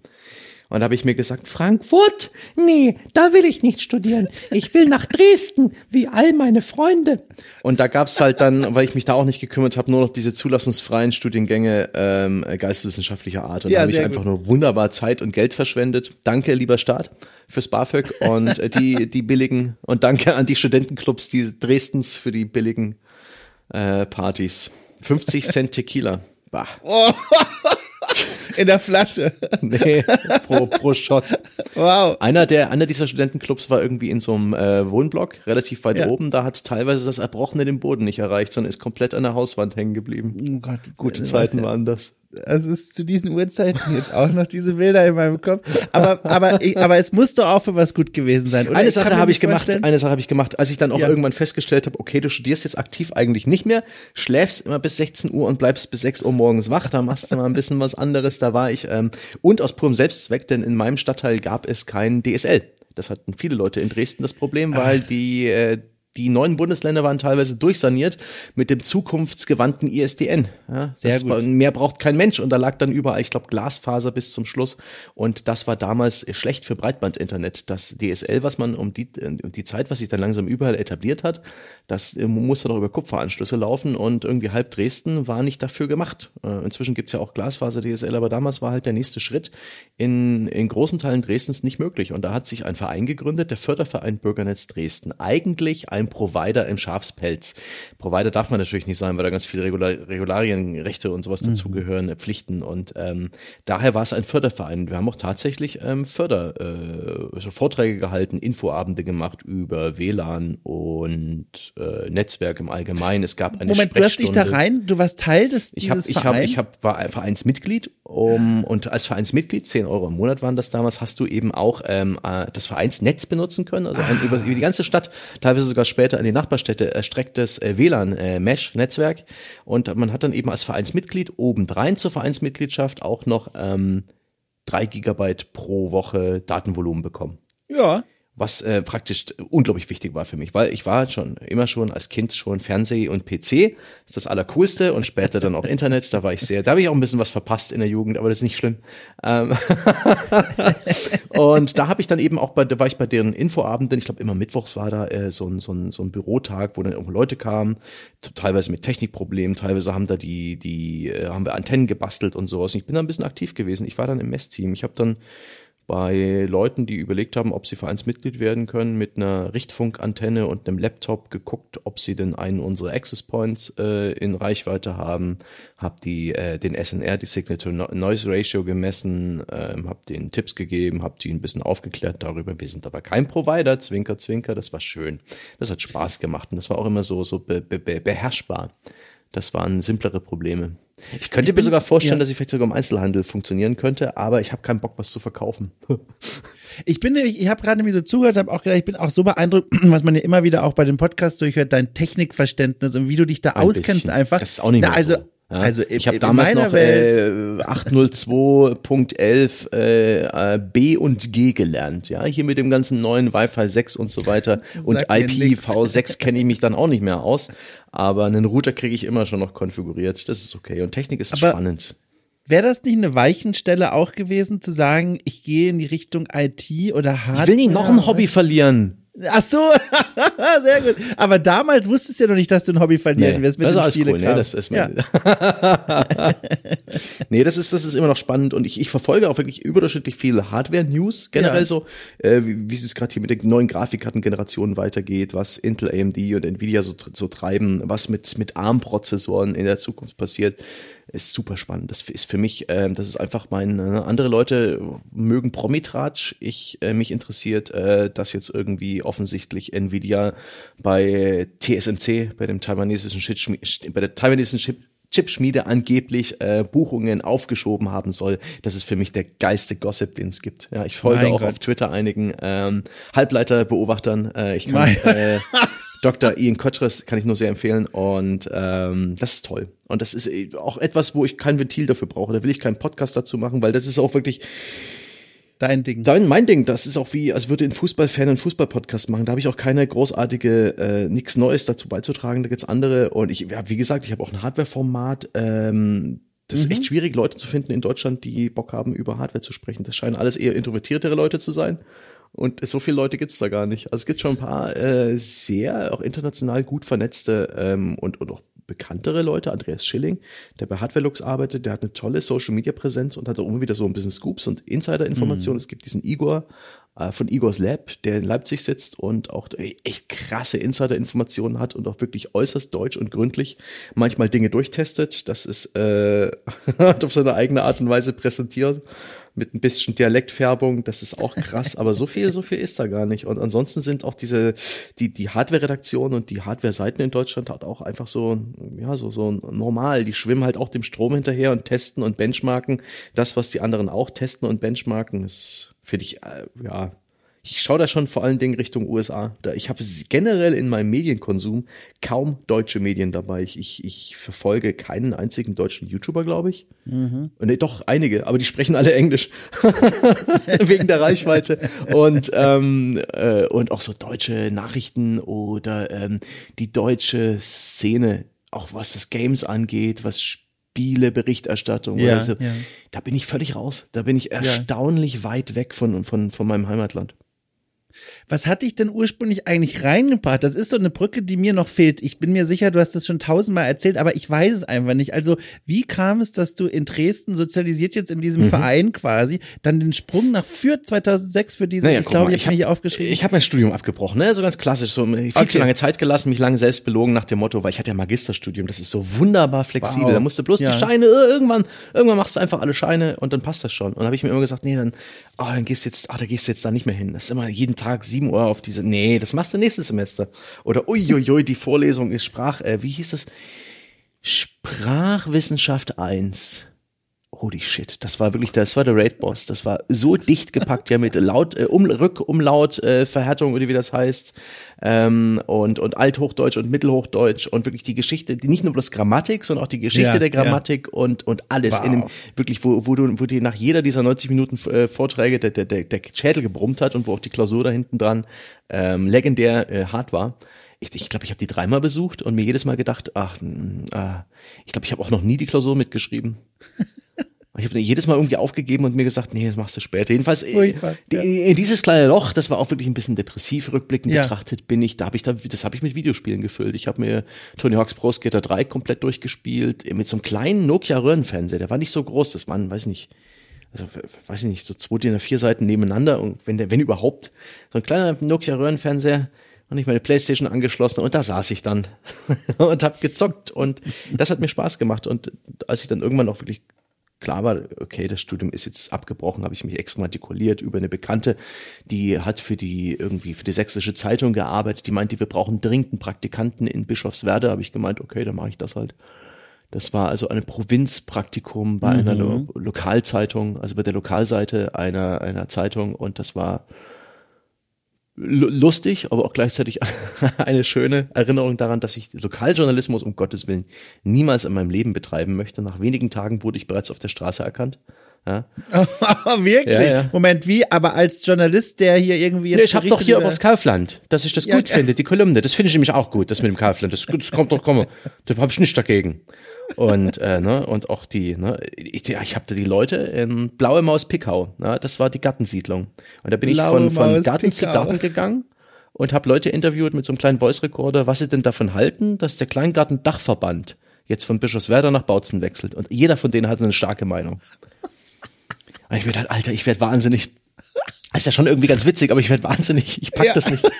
Und da habe ich mir gesagt, Frankfurt? Nee, da will ich nicht studieren. Ich will nach Dresden, wie all meine Freunde. Und da gab's halt dann, weil ich mich da auch nicht gekümmert habe, nur noch diese zulassungsfreien Studiengänge ähm, geisteswissenschaftlicher Art. Und ja, da habe ich einfach nur wunderbar Zeit und Geld verschwendet. Danke, lieber Staat, fürs BAföG und äh, die, die billigen und danke an die Studentenclubs die Dresdens für die billigen äh, Partys. 50 Cent Tequila. Bah. Oh. [laughs] in der Flasche. [laughs] Nee, pro, pro Shot. Wow. Einer der, einer dieser Studentenclubs war irgendwie in so einem äh, Wohnblock, relativ weit ja. oben. Da hat teilweise das Erbrochene den Boden nicht erreicht, sondern ist komplett an der Hauswand hängen geblieben. Oh Gott, Gute Zeiten waren das also es ist zu diesen Uhrzeiten jetzt auch noch diese Bilder in meinem Kopf. Aber, aber, ich, aber es muss doch auch für was gut gewesen sein. Oder? Eine Sache habe ich gemacht, eine Sache habe ich gemacht, als ich dann auch ja. irgendwann festgestellt habe, okay, du studierst jetzt aktiv eigentlich nicht mehr, schläfst immer bis 16 Uhr und bleibst bis 6 Uhr morgens wach, da machst du mal ein bisschen was anderes, da war ich, ähm, und aus purem Selbstzweck, denn in meinem Stadtteil gab es kein DSL. Das hatten viele Leute in Dresden das Problem, weil die äh, die neuen Bundesländer waren teilweise durchsaniert mit dem zukunftsgewandten ISDN. Ja, Sehr gut. War, mehr braucht kein Mensch und da lag dann überall, ich glaube, Glasfaser bis zum Schluss. Und das war damals schlecht für Breitbandinternet. Das DSL, was man um die, um die Zeit, was sich dann langsam überall etabliert hat, das äh, musste doch über Kupferanschlüsse laufen und irgendwie halb Dresden war nicht dafür gemacht. Äh, inzwischen gibt's ja auch Glasfaser-DSL, aber damals war halt der nächste Schritt in, in großen Teilen Dresdens nicht möglich. Und da hat sich ein Verein gegründet, der Förderverein Bürgernetz Dresden. Eigentlich ein Provider im Schafspelz. Provider darf man natürlich nicht sein, weil da ganz viele Regular Regularien, Rechte und sowas mhm. dazugehören, äh, Pflichten. Und ähm, daher war es ein Förderverein. Wir haben auch tatsächlich ähm, Förder, äh, also Vorträge gehalten, Infoabende gemacht über WLAN und äh, Netzwerk im Allgemeinen. Es gab eine Moment, du hast dich da rein, du warst Teil des ich hab, ich hab, ich hab, war Vereinsmitglied um, und als Vereinsmitglied, 10 Euro im Monat waren das damals, hast du eben auch ähm, äh, das Vereinsnetz benutzen können, also ein, über, über die ganze Stadt, teilweise sogar später in die Nachbarstädte erstrecktes äh, WLAN-Mesh-Netzwerk. Äh, und man hat dann eben als Vereinsmitglied obendrein zur Vereinsmitgliedschaft auch noch ähm, drei Gigabyte pro Woche Datenvolumen bekommen. Ja. Was äh, praktisch unglaublich wichtig war für mich, weil ich war schon immer schon als Kind schon Fernseh und PC, ist das allercoolste und später dann auch Internet, da war ich sehr, da habe ich auch ein bisschen was verpasst in der Jugend, aber das ist nicht schlimm. Ähm [laughs] und da habe ich dann eben auch bei, da war ich bei deren Infoabenden, ich glaube immer mittwochs war da äh, so, ein, so, ein, so ein Bürotag, wo dann irgendwo Leute kamen, teilweise mit Technikproblemen, teilweise haben da die, die, äh, haben wir Antennen gebastelt und sowas. Und ich bin da ein bisschen aktiv gewesen. Ich war dann im Messteam. Ich habe dann bei Leuten, die überlegt haben, ob sie Vereinsmitglied werden können, mit einer Richtfunkantenne und einem Laptop geguckt, ob sie denn einen unserer Access Points äh, in Reichweite haben, habe die äh, den SNR, die Signature Noise Ratio gemessen, äh, habe denen Tipps gegeben, habe die ein bisschen aufgeklärt darüber. Wir sind aber kein Provider, Zwinker, Zwinker. Das war schön, das hat Spaß gemacht und das war auch immer so so be be beherrschbar. Das waren simplere Probleme. Ich könnte ich bin, mir sogar vorstellen, ja. dass ich vielleicht sogar im Einzelhandel funktionieren könnte, aber ich habe keinen Bock, was zu verkaufen. [laughs] ich bin, ich, ich habe gerade nämlich so zugehört, habe auch gedacht, ich bin auch so beeindruckt, [clears throat] was man ja immer wieder auch bei dem Podcast durchhört, dein Technikverständnis und wie du dich da Ein auskennst bisschen. einfach. Das ist auch nicht mehr Na, also, so. Ja? Also ich habe damals noch äh, 802.11 äh, B und G gelernt, ja, hier mit dem ganzen neuen Wi-Fi 6 und so weiter [laughs] und IPv6 kenne ich mich dann auch nicht mehr aus, [laughs] aber einen Router kriege ich immer schon noch konfiguriert. Das ist okay und Technik ist aber spannend. Wäre das nicht eine Weichenstelle auch gewesen, zu sagen, ich gehe in die Richtung IT oder Hardware? Ich will nicht noch ein Hobby verlieren. Ach so, [laughs] sehr gut. Aber damals wusstest du ja noch nicht, dass du ein Hobby verlieren nee, wirst mit das dem ist alles cool. Nee, das ist ja. [laughs] nee, das ist das ist immer noch spannend und ich, ich verfolge auch wirklich überdurchschnittlich viele Hardware-News generell ja. so, äh, wie, wie es gerade hier mit den neuen Grafikkartengenerationen weitergeht, was Intel, AMD und Nvidia so, so treiben, was mit mit ARM-Prozessoren in der Zukunft passiert ist super spannend. Das ist für mich, äh, das ist einfach mein, äh, andere Leute mögen Promitratsch. Ich, äh, mich interessiert, äh, dass jetzt irgendwie offensichtlich Nvidia bei TSMC, bei dem taiwanesischen Chip, bei der taiwanesischen Chip Chipschmiede angeblich äh, Buchungen aufgeschoben haben soll. Das ist für mich der geilste Gossip, den es gibt. Ja, ich folge mein auch Gott. auf Twitter einigen ähm, Halbleiterbeobachtern. Äh, ich kann äh, [laughs] Dr. Ian Kotras kann ich nur sehr empfehlen und ähm, das ist toll. Und das ist äh, auch etwas, wo ich kein Ventil dafür brauche. Da will ich keinen Podcast dazu machen, weil das ist auch wirklich dein Ding. Dein, mein Ding. Das ist auch wie, als würde ein Fußballfan einen Fußballpodcast machen. Da habe ich auch keine großartige, äh, nichts Neues dazu beizutragen. Da gibt's andere. Und ich, ja, wie gesagt, ich habe auch ein Hardware-Format. Ähm, das ist mhm. echt schwierig, Leute zu finden in Deutschland, die Bock haben, über Hardware zu sprechen. Das scheinen alles eher introvertiertere Leute zu sein. Und so viele Leute gibt's da gar nicht. Also es gibt schon ein paar äh, sehr auch international gut vernetzte ähm, und, und auch bekanntere Leute. Andreas Schilling, der bei Hardwarelux arbeitet, der hat eine tolle Social Media Präsenz und hat auch immer wieder so ein bisschen Scoops und Insider-Informationen. Mhm. Es gibt diesen Igor von Igors Lab, der in Leipzig sitzt und auch echt krasse Insider-Informationen hat und auch wirklich äußerst deutsch und gründlich manchmal Dinge durchtestet. Das ist äh, [laughs] hat auf seine eigene Art und Weise präsentiert mit ein bisschen Dialektfärbung, das ist auch krass, aber so viel, so viel ist da gar nicht. Und ansonsten sind auch diese, die, die Hardware-Redaktion und die Hardware-Seiten in Deutschland halt auch einfach so, ja, so, so normal. Die schwimmen halt auch dem Strom hinterher und testen und benchmarken. Das, was die anderen auch testen und benchmarken, ist, finde ich, äh, ja, ich schaue da schon vor allen Dingen Richtung USA. Da ich habe generell in meinem Medienkonsum kaum deutsche Medien dabei. Ich, ich, ich verfolge keinen einzigen deutschen YouTuber, glaube ich. Mhm. Nee, doch, einige, aber die sprechen alle Englisch. [laughs] Wegen der Reichweite. Und, ähm, äh, und auch so deutsche Nachrichten oder ähm, die deutsche Szene, auch was das Games angeht, was Spieleberichterstattung. Ja, also, ja. Da bin ich völlig raus. Da bin ich erstaunlich weit weg von, von, von meinem Heimatland. Was hat dich denn ursprünglich eigentlich reingebracht? Das ist so eine Brücke, die mir noch fehlt. Ich bin mir sicher, du hast das schon tausendmal erzählt, aber ich weiß es einfach nicht. Also, wie kam es, dass du in Dresden sozialisiert jetzt in diesem mhm. Verein quasi, dann den Sprung nach Fürth 2006 für dieses, naja, ich glaube, ich habe hier aufgeschrieben. Ich habe mein Studium abgebrochen, ne? so ganz klassisch, so viel okay. zu lange Zeit gelassen, mich lange selbst belogen nach dem Motto, weil ich hatte ja Magisterstudium, das ist so wunderbar flexibel. Wow. Da musst du bloß ja. die Scheine, äh, irgendwann, irgendwann machst du einfach alle Scheine und dann passt das schon. Und habe ich mir immer gesagt, nee, dann, oh, dann gehst du jetzt, ah, oh, da gehst du jetzt da nicht mehr hin. Das ist immer jeden Tag sieben Uhr auf diese, nee, das machst du nächstes Semester. Oder uiuiui, die Vorlesung ist Sprach, äh, wie hieß das? Sprachwissenschaft 1. Holy shit, das war wirklich, das war der Raid-Boss. Das war so dicht gepackt, ja, mit Laut, äh, um, Rückumlaut, äh, Verhärtung oder wie das heißt, ähm, und, und Althochdeutsch und Mittelhochdeutsch und wirklich die Geschichte, die, nicht nur das Grammatik, sondern auch die Geschichte Ja, der Grammatik und, und alles Wow. in dem, wirklich, wo, wo du, wo dir nach jeder dieser 90 Minuten äh, Vorträge der, der, der, der Schädel gebrummt hat und wo auch die Klausur da hinten dran ähm, legendär äh, hart war. Ich ich, glaube, ich habe die dreimal besucht und mir jedes Mal gedacht, ach, äh, ich glaube, ich habe auch noch nie die Klausur mitgeschrieben. [laughs] Ich habe jedes Mal irgendwie aufgegeben und mir gesagt, nee, das machst du später. Jedenfalls äh, ja. in dieses kleine Loch, das war auch wirklich ein bisschen depressiv rückblickend Ja. betrachtet, bin ich, da habe ich da, das habe ich mit Videospielen gefüllt. Ich habe mir Tony Hawk's Pro Skater 3 komplett durchgespielt, äh, mit so einem kleinen Nokia Röhrenfernseher, der war nicht so groß, das waren, weiß nicht, also weiß ich nicht, so zwei DIN vier Seiten nebeneinander und wenn der, wenn überhaupt, so ein kleiner Nokia Röhrenfernseher und ich meine Playstation angeschlossen und da saß ich dann [laughs] und hab gezockt und das hat mir Spaß gemacht und als ich dann irgendwann auch wirklich klar war, okay, das Studium ist jetzt abgebrochen, habe ich mich exmatrikuliert über eine Bekannte, die hat für die irgendwie für die sächsische Zeitung gearbeitet, die meinte, wir brauchen dringend einen Praktikanten in Bischofswerde, habe ich gemeint, okay, dann mache ich das halt. Das war also ein Provinzpraktikum bei einer Lo Lokalzeitung, also bei der Lokalseite einer, einer Zeitung. Und das war lustig, aber auch gleichzeitig [laughs] eine schöne Erinnerung daran, dass ich Lokaljournalismus um Gottes Willen niemals in meinem Leben betreiben möchte. Nach wenigen Tagen wurde ich bereits auf der Straße erkannt. Ja. [laughs] Wirklich? Ja, ja. Moment, wie? Aber als Journalist, der hier irgendwie jetzt. Nee, ich habe doch hier über- das Kaufland, dass ich das gut finde, die Kolumne. Das finde ich nämlich auch gut, das mit dem Kaufland. Das, das kommt doch, komm, da habe ich nichts dagegen. Und äh, ne, und auch die, ne, ich, ich habe da die Leute in Blaue Maus Pickau, ne, das war die Gartensiedlung. Und da bin ich Blaue von, von Maus Garten zu Pickau. Garten gegangen und habe Leute interviewt mit so einem kleinen Voice Recorder, was sie denn davon halten, dass der Kleingarten Dachverband jetzt von Bischofswerda nach Bautzen wechselt. Und jeder von denen hatte eine starke Meinung. Und ich mir gedacht, Alter, ich werde wahnsinnig. Ist ja schon irgendwie ganz witzig, aber ich werde wahnsinnig. Ich pack Ja. das nicht. [laughs]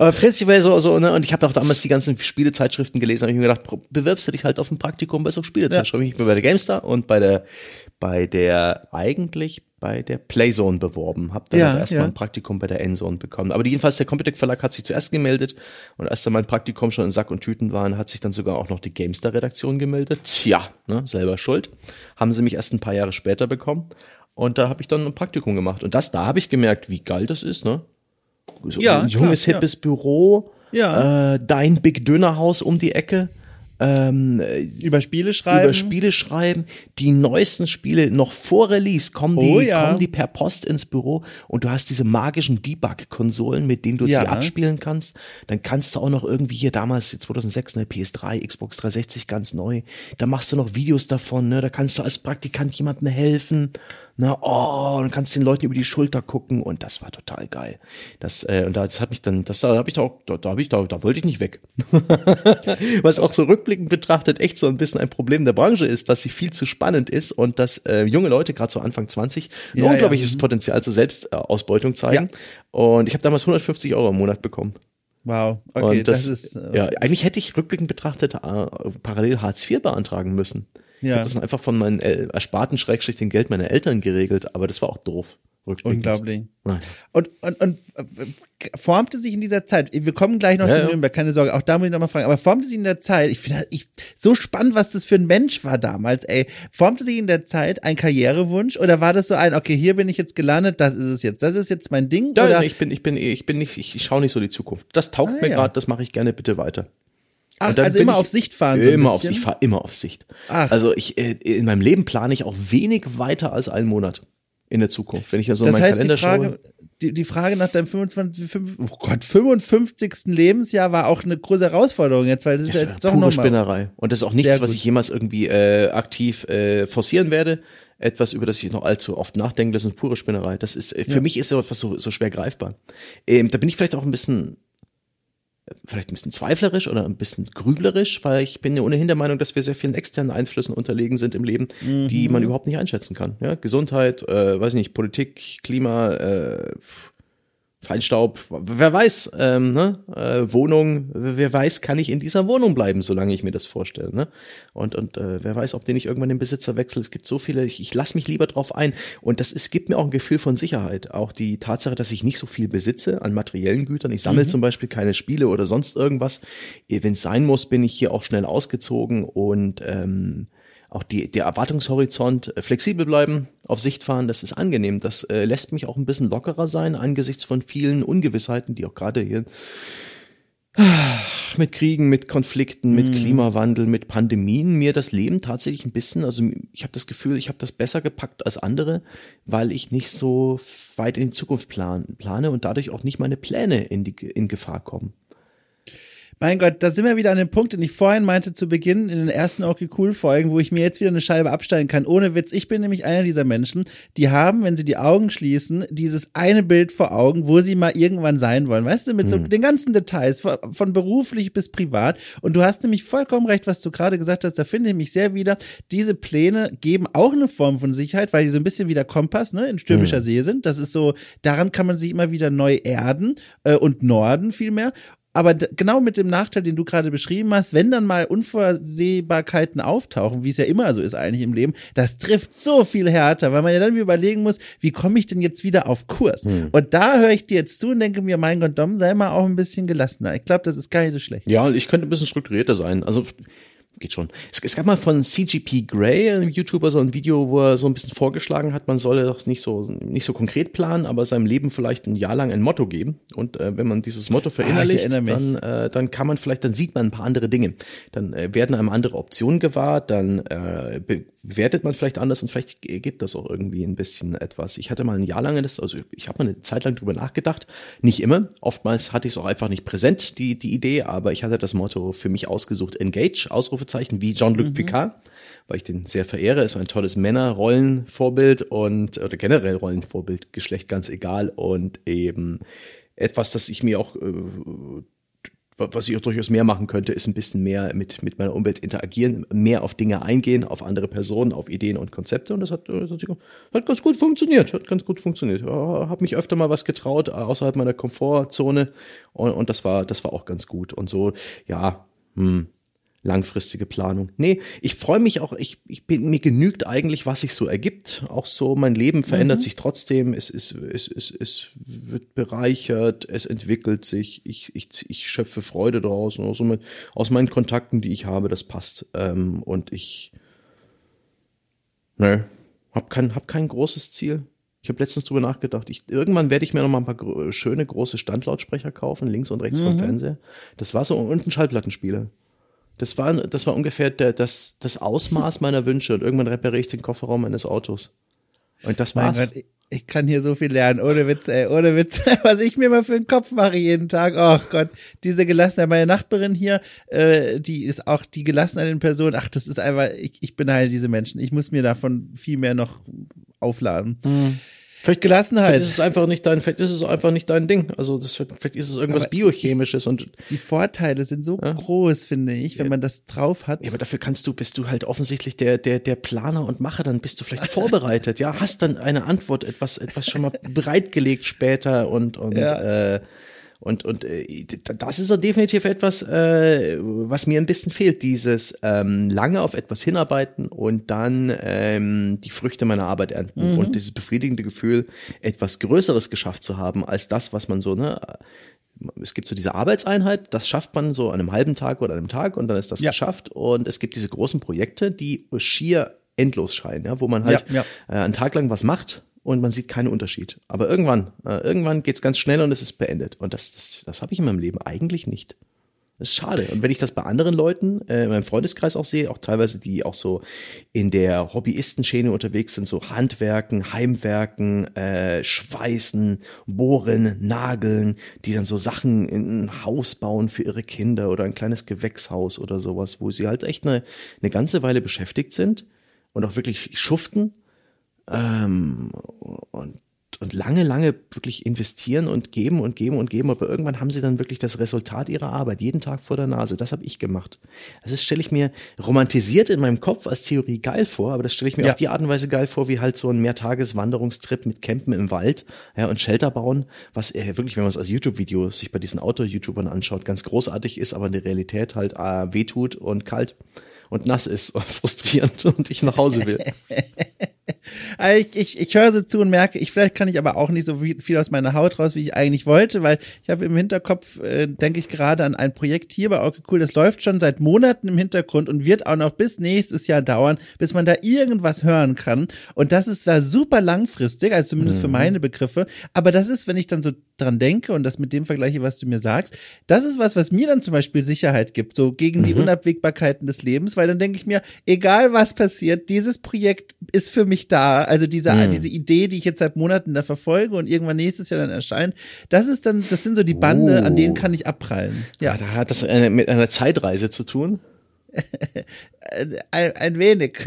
aber prinzipiell so, so, ne, und ich habe auch damals die ganzen Spielezeitschriften gelesen, habe ich mir gedacht, bewirbst du dich halt auf ein Praktikum bei so Spielezeitschriften. Ich bin bei der GameStar und bei der, bei der, eigentlich bei der Playzone beworben. Hab dann Ja, erstmal ja. ein Praktikum bei der Endzone bekommen. Aber jedenfalls der Computec Verlag hat sich zuerst gemeldet und als dann mein Praktikum schon in Sack und Tüten waren, hat sich dann sogar auch noch die GameStar Redaktion gemeldet. Tja, ne, selber schuld. Haben sie mich erst ein paar Jahre später bekommen und da habe ich dann ein Praktikum gemacht und das da habe ich gemerkt, wie geil das ist, ne? So Ja, ein junges klar, ja. hippes Büro, Ja. äh, dein Big Dönerhaus um die Ecke. Ähm, über Spiele schreiben. über Spiele schreiben. Die neuesten Spiele noch vor Release kommen die, Oh ja. kommen die per Post ins Büro und du hast diese magischen Debug-Konsolen, mit denen du Ja. sie abspielen kannst. Dann kannst du auch noch irgendwie hier damals 2006 eine PS3, Xbox 360 ganz neu. Da machst du noch Videos davon, ne? Da kannst du als Praktikant jemandem helfen. Na, oh, und kannst den Leuten über die Schulter gucken und das war total geil. Das äh, und das hat mich dann, das da habe ich da auch, da, da habe ich da, da wollte ich nicht weg. [laughs] Was auch so rückblickend betrachtet echt so ein bisschen ein Problem der Branche ist, dass sie viel zu spannend ist und dass äh, junge Leute, gerade so Anfang 20, ein Ja, ja. unglaubliches Potenzial zur Selbstausbeutung zeigen. Und ich habe damals 150 Euro im Monat bekommen. Wow, okay, das, das, ist. äh, ja, eigentlich hätte ich rückblickend betrachtet äh, parallel Hartz IV beantragen müssen. Ich Ja. habe das dann einfach von meinen El ersparten Schrägstrich den Geld meiner Eltern geregelt, aber das war auch doof. Unglaublich. Nein. Und, und, und äh, formte sich in dieser Zeit, wir kommen gleich noch Ja, zu. Nürnberg, keine Sorge, auch da muss ich noch mal fragen, aber formte sich in der Zeit, ich finde ich, so spannend, was das für ein Mensch war damals, ey, formte sich in der Zeit ein Karrierewunsch oder war das so ein, okay, hier bin ich jetzt gelandet, das ist es jetzt, das ist jetzt mein Ding? Ja, oder? ich bin, ich bin, ich bin nicht, ich schaue nicht so die Zukunft. Das taugt Ah, mir ja. gerade, das mache ich gerne bitte weiter. Ach, also immer auf Sicht fahren. so immer auf? Sicht, ich fahre immer auf Sicht. Ach. Also ich, äh, in meinem Leben plane ich auch wenig weiter als einen Monat in der Zukunft. Wenn ich ja so Das meinen heißt, Kalender die Frage, schaue. die, die Frage nach deinem 25, fünf- oh Gott, 55. Lebensjahr war auch eine große Herausforderung jetzt, weil das ist Das ja ist jetzt doch pure nochmal. Spinnerei. Und das ist auch nichts, was ich jemals irgendwie äh, aktiv äh, forcieren werde. Etwas, über das ich noch allzu oft nachdenke, das ist pure Spinnerei. Das ist, äh, für Ja. mich ist so etwas so, so schwer greifbar. Ähm, da bin ich vielleicht auch ein bisschen, vielleicht ein bisschen zweiflerisch oder ein bisschen grüblerisch, weil ich bin ja ohnehin der Meinung, dass wir sehr vielen externen Einflüssen unterlegen sind im Leben, die Mhm. man überhaupt nicht einschätzen kann. Ja? Gesundheit, äh, weiß nicht, Politik, Klima, äh, Feinstaub, wer weiß, ähm, ne? äh, Wohnung, wer weiß, kann ich in dieser Wohnung bleiben, solange ich mir das vorstelle. Ne? Und, und äh, wer weiß, ob den ich irgendwann den Besitzer wechsle. Es gibt so viele, ich, ich lasse mich lieber drauf ein. Und das ist, gibt mir auch ein Gefühl von Sicherheit. Auch die Tatsache, dass ich nicht so viel besitze an materiellen Gütern. Ich sammle zum Beispiel keine Spiele oder sonst irgendwas. Wenn es sein muss, bin ich hier auch schnell ausgezogen und ähm, auch die, der Erwartungshorizont äh, flexibel bleiben, auf Sicht fahren, das ist angenehm. Das äh, lässt mich auch ein bisschen lockerer sein angesichts von vielen Ungewissheiten, die auch gerade hier [sighs] mit Kriegen, mit Konflikten, mit mhm. Klimawandel, mit Pandemien mir das Leben tatsächlich ein bisschen, also ich habe das Gefühl, ich habe das besser gepackt als andere, weil ich nicht so weit in die Zukunft plan, plane und dadurch auch nicht meine Pläne in, die, in Gefahr kommen. Mein Gott, da sind wir wieder an dem Punkt, den ich vorhin meinte zu Beginn in den ersten Okay Cool Folgen, wo ich mir jetzt wieder eine Scheibe absteigen kann. Ohne Witz, ich bin nämlich einer dieser Menschen, die haben, wenn sie die Augen schließen, dieses eine Bild vor Augen, wo sie mal irgendwann sein wollen. Weißt du, mit so mhm. den ganzen Details, von, von beruflich bis privat. Und du hast nämlich vollkommen recht, was du gerade gesagt hast. Da finde ich mich sehr wieder. Diese Pläne geben auch eine Form von Sicherheit, weil die so ein bisschen wie der Kompass, ne, in stürmischer mhm. See sind. Das ist so, daran kann man sich immer wieder neu erden äh, und norden vielmehr aber genau mit dem Nachteil, den du gerade beschrieben hast, wenn dann mal Unvorsehbarkeiten auftauchen, wie es ja immer so ist eigentlich im Leben, das trifft so viel härter, weil man ja dann überlegen muss, wie komme ich denn jetzt wieder auf Kurs? Hm. Und da höre ich dir jetzt zu und denke mir, mein Gott, Dom, sei mal auch ein bisschen gelassener. Ich glaube, das ist gar nicht so schlecht. Ja, ich könnte ein bisschen strukturierter sein. Also geht schon. Es, es, gab mal von CGP Grey, einem YouTuber, so ein Video, wo er so ein bisschen vorgeschlagen hat, man solle doch nicht so, nicht so konkret planen, aber seinem Leben vielleicht ein Jahr lang ein Motto geben. Und äh, wenn man dieses Motto ah, verinnerlicht, ah, dann, äh, dann kann man vielleicht, dann sieht man ein paar andere Dinge. Dann äh, werden einem andere Optionen gewahrt, dann äh, bewertet man vielleicht anders und vielleicht gibt das auch irgendwie ein bisschen etwas. Ich hatte mal ein Jahr lang das, also ich habe mal eine Zeit lang drüber nachgedacht, nicht immer. Oftmals hatte ich es auch einfach nicht präsent, die, die Idee, aber ich hatte das Motto für mich ausgesucht, Engage, Ausrufezeichen, wie Jean-Luc mhm. Picard, weil ich den sehr verehre, ist ein tolles Männerrollenvorbild und, oder generell Rollenvorbild, Geschlecht ganz egal und eben etwas, das ich mir auch äh, was ich auch durchaus mehr machen könnte, ist ein bisschen mehr mit, mit meiner Umwelt interagieren, mehr auf Dinge eingehen, auf andere Personen, auf Ideen und Konzepte. Und das hat, das hat ganz gut funktioniert, hat ganz gut funktioniert. Habe mich öfter mal was getraut, außerhalb meiner Komfortzone. Und, und das war, das war auch ganz gut. Und so, ja, hm, langfristige Planung. Nee, ich freue mich auch, ich, ich bin, mir genügt eigentlich, was sich so ergibt. Auch so, mein Leben verändert mhm. sich trotzdem, es, es, es, es, es wird bereichert, es entwickelt sich, ich, ich, ich schöpfe Freude daraus und auch so mit, aus meinen Kontakten, die ich habe, das passt. Ähm, und ich, ne, hab kein, hab kein großes Ziel. Ich habe letztens drüber nachgedacht. Ich, irgendwann werde ich mir noch mal ein paar schöne große Standlautsprecher kaufen, links und rechts mhm. vom Fernseher. Das war so und ein Schallplattenspieler. Das war, das war ungefähr der, das, das Ausmaß meiner Wünsche und irgendwann repariere ich den Kofferraum meines Autos. Und das war's. Gott, ich kann hier so viel lernen, ohne Witz, ey, ohne Witz, [laughs] was ich mir mal für den Kopf mache jeden Tag. Oh Gott, diese Gelassenheit. Meine Nachbarin hier, äh, die ist auch die Gelassenheit in Person. Ach, das ist einfach, ich, ich beneide diese Menschen. Ich muss mir davon viel mehr noch aufladen. Mhm. Vielleicht Gelassenheit. Vielleicht ist es einfach nicht dein, vielleicht ist es einfach nicht dein Ding. Also das, vielleicht ist es irgendwas aber Biochemisches und die Vorteile sind so ja. groß, finde ich, wenn man das drauf hat. Ja, aber dafür kannst du, bist du halt offensichtlich der, der, der Planer und Macher, dann bist du vielleicht [laughs] vorbereitet, ja, hast dann eine Antwort, etwas, etwas schon mal bereitgelegt später und, und ja. äh, und, und äh, das ist so definitiv etwas, äh, was mir ein bisschen fehlt, dieses ähm, lange auf etwas hinarbeiten und dann ähm, die Früchte meiner Arbeit ernten mhm. und dieses befriedigende Gefühl, etwas Größeres geschafft zu haben, als das, was man so, ne, es gibt so diese Arbeitseinheit, das schafft man so an einem halben Tag oder einem Tag und dann ist das ja. geschafft. Und es gibt diese großen Projekte, die schier endlos scheinen, ja, wo man halt ja, ja. Äh, einen Tag lang was macht und man sieht keinen Unterschied. Aber irgendwann, äh, irgendwann geht's ganz schnell und es ist beendet. Und das, das, das habe ich in meinem Leben eigentlich nicht. Das ist schade. Und wenn ich das bei anderen Leuten äh, in meinem Freundeskreis auch sehe, auch teilweise die auch so in der Hobbyistenschäne unterwegs sind, so Handwerken, Heimwerken, äh, Schweißen, Bohren, Nageln, die dann so Sachen in ein Haus bauen für ihre Kinder oder ein kleines Gewächshaus oder sowas, wo sie halt echt eine, eine ganze Weile beschäftigt sind und auch wirklich schuften ähm, und, und lange, lange wirklich investieren und geben und geben und geben, aber irgendwann haben sie dann wirklich das Resultat ihrer Arbeit jeden Tag vor der Nase. Das habe ich gemacht. Also das stelle ich mir romantisiert in meinem Kopf als Theorie geil vor, aber das stelle ich mir ja. auf die Art und Weise geil vor, wie halt so ein Mehrtageswanderungstrip mit Campen im Wald ja, und Shelter bauen, was äh, wirklich, wenn man es als YouTube-Video sich bei diesen Outdoor-YouTubern anschaut, ganz großartig ist, aber in der Realität halt äh, wehtut und kalt und nass ist und [laughs] frustrierend und ich nach Hause will. [laughs] Also ich, ich, ich höre so zu und merke, ich vielleicht kann ich aber auch nicht so viel aus meiner Haut raus, wie ich eigentlich wollte, weil ich habe im Hinterkopf, äh, denke ich gerade an ein Projekt hier bei Okay Cool, das läuft schon seit Monaten im Hintergrund und wird auch noch bis nächstes Jahr dauern, bis man da irgendwas hören kann. Und das ist zwar super langfristig, also zumindest mhm. für meine Begriffe, aber das ist, wenn ich dann so dran denke und das mit dem vergleiche, was du mir sagst, das ist was, was mir dann zum Beispiel Sicherheit gibt, so gegen mhm. die Unabwägbarkeiten des Lebens, weil dann denke ich mir, egal was passiert, dieses Projekt ist für mich da. Also diese, mhm. diese Idee, die ich jetzt seit Monaten da verfolge und irgendwann nächstes Jahr dann erscheint, das ist dann, das sind so die Bande, oh. an denen oh. kann ich abprallen. Ja, ja da hat das eine, mit einer Zeitreise zu tun. [laughs] ein, ein wenig.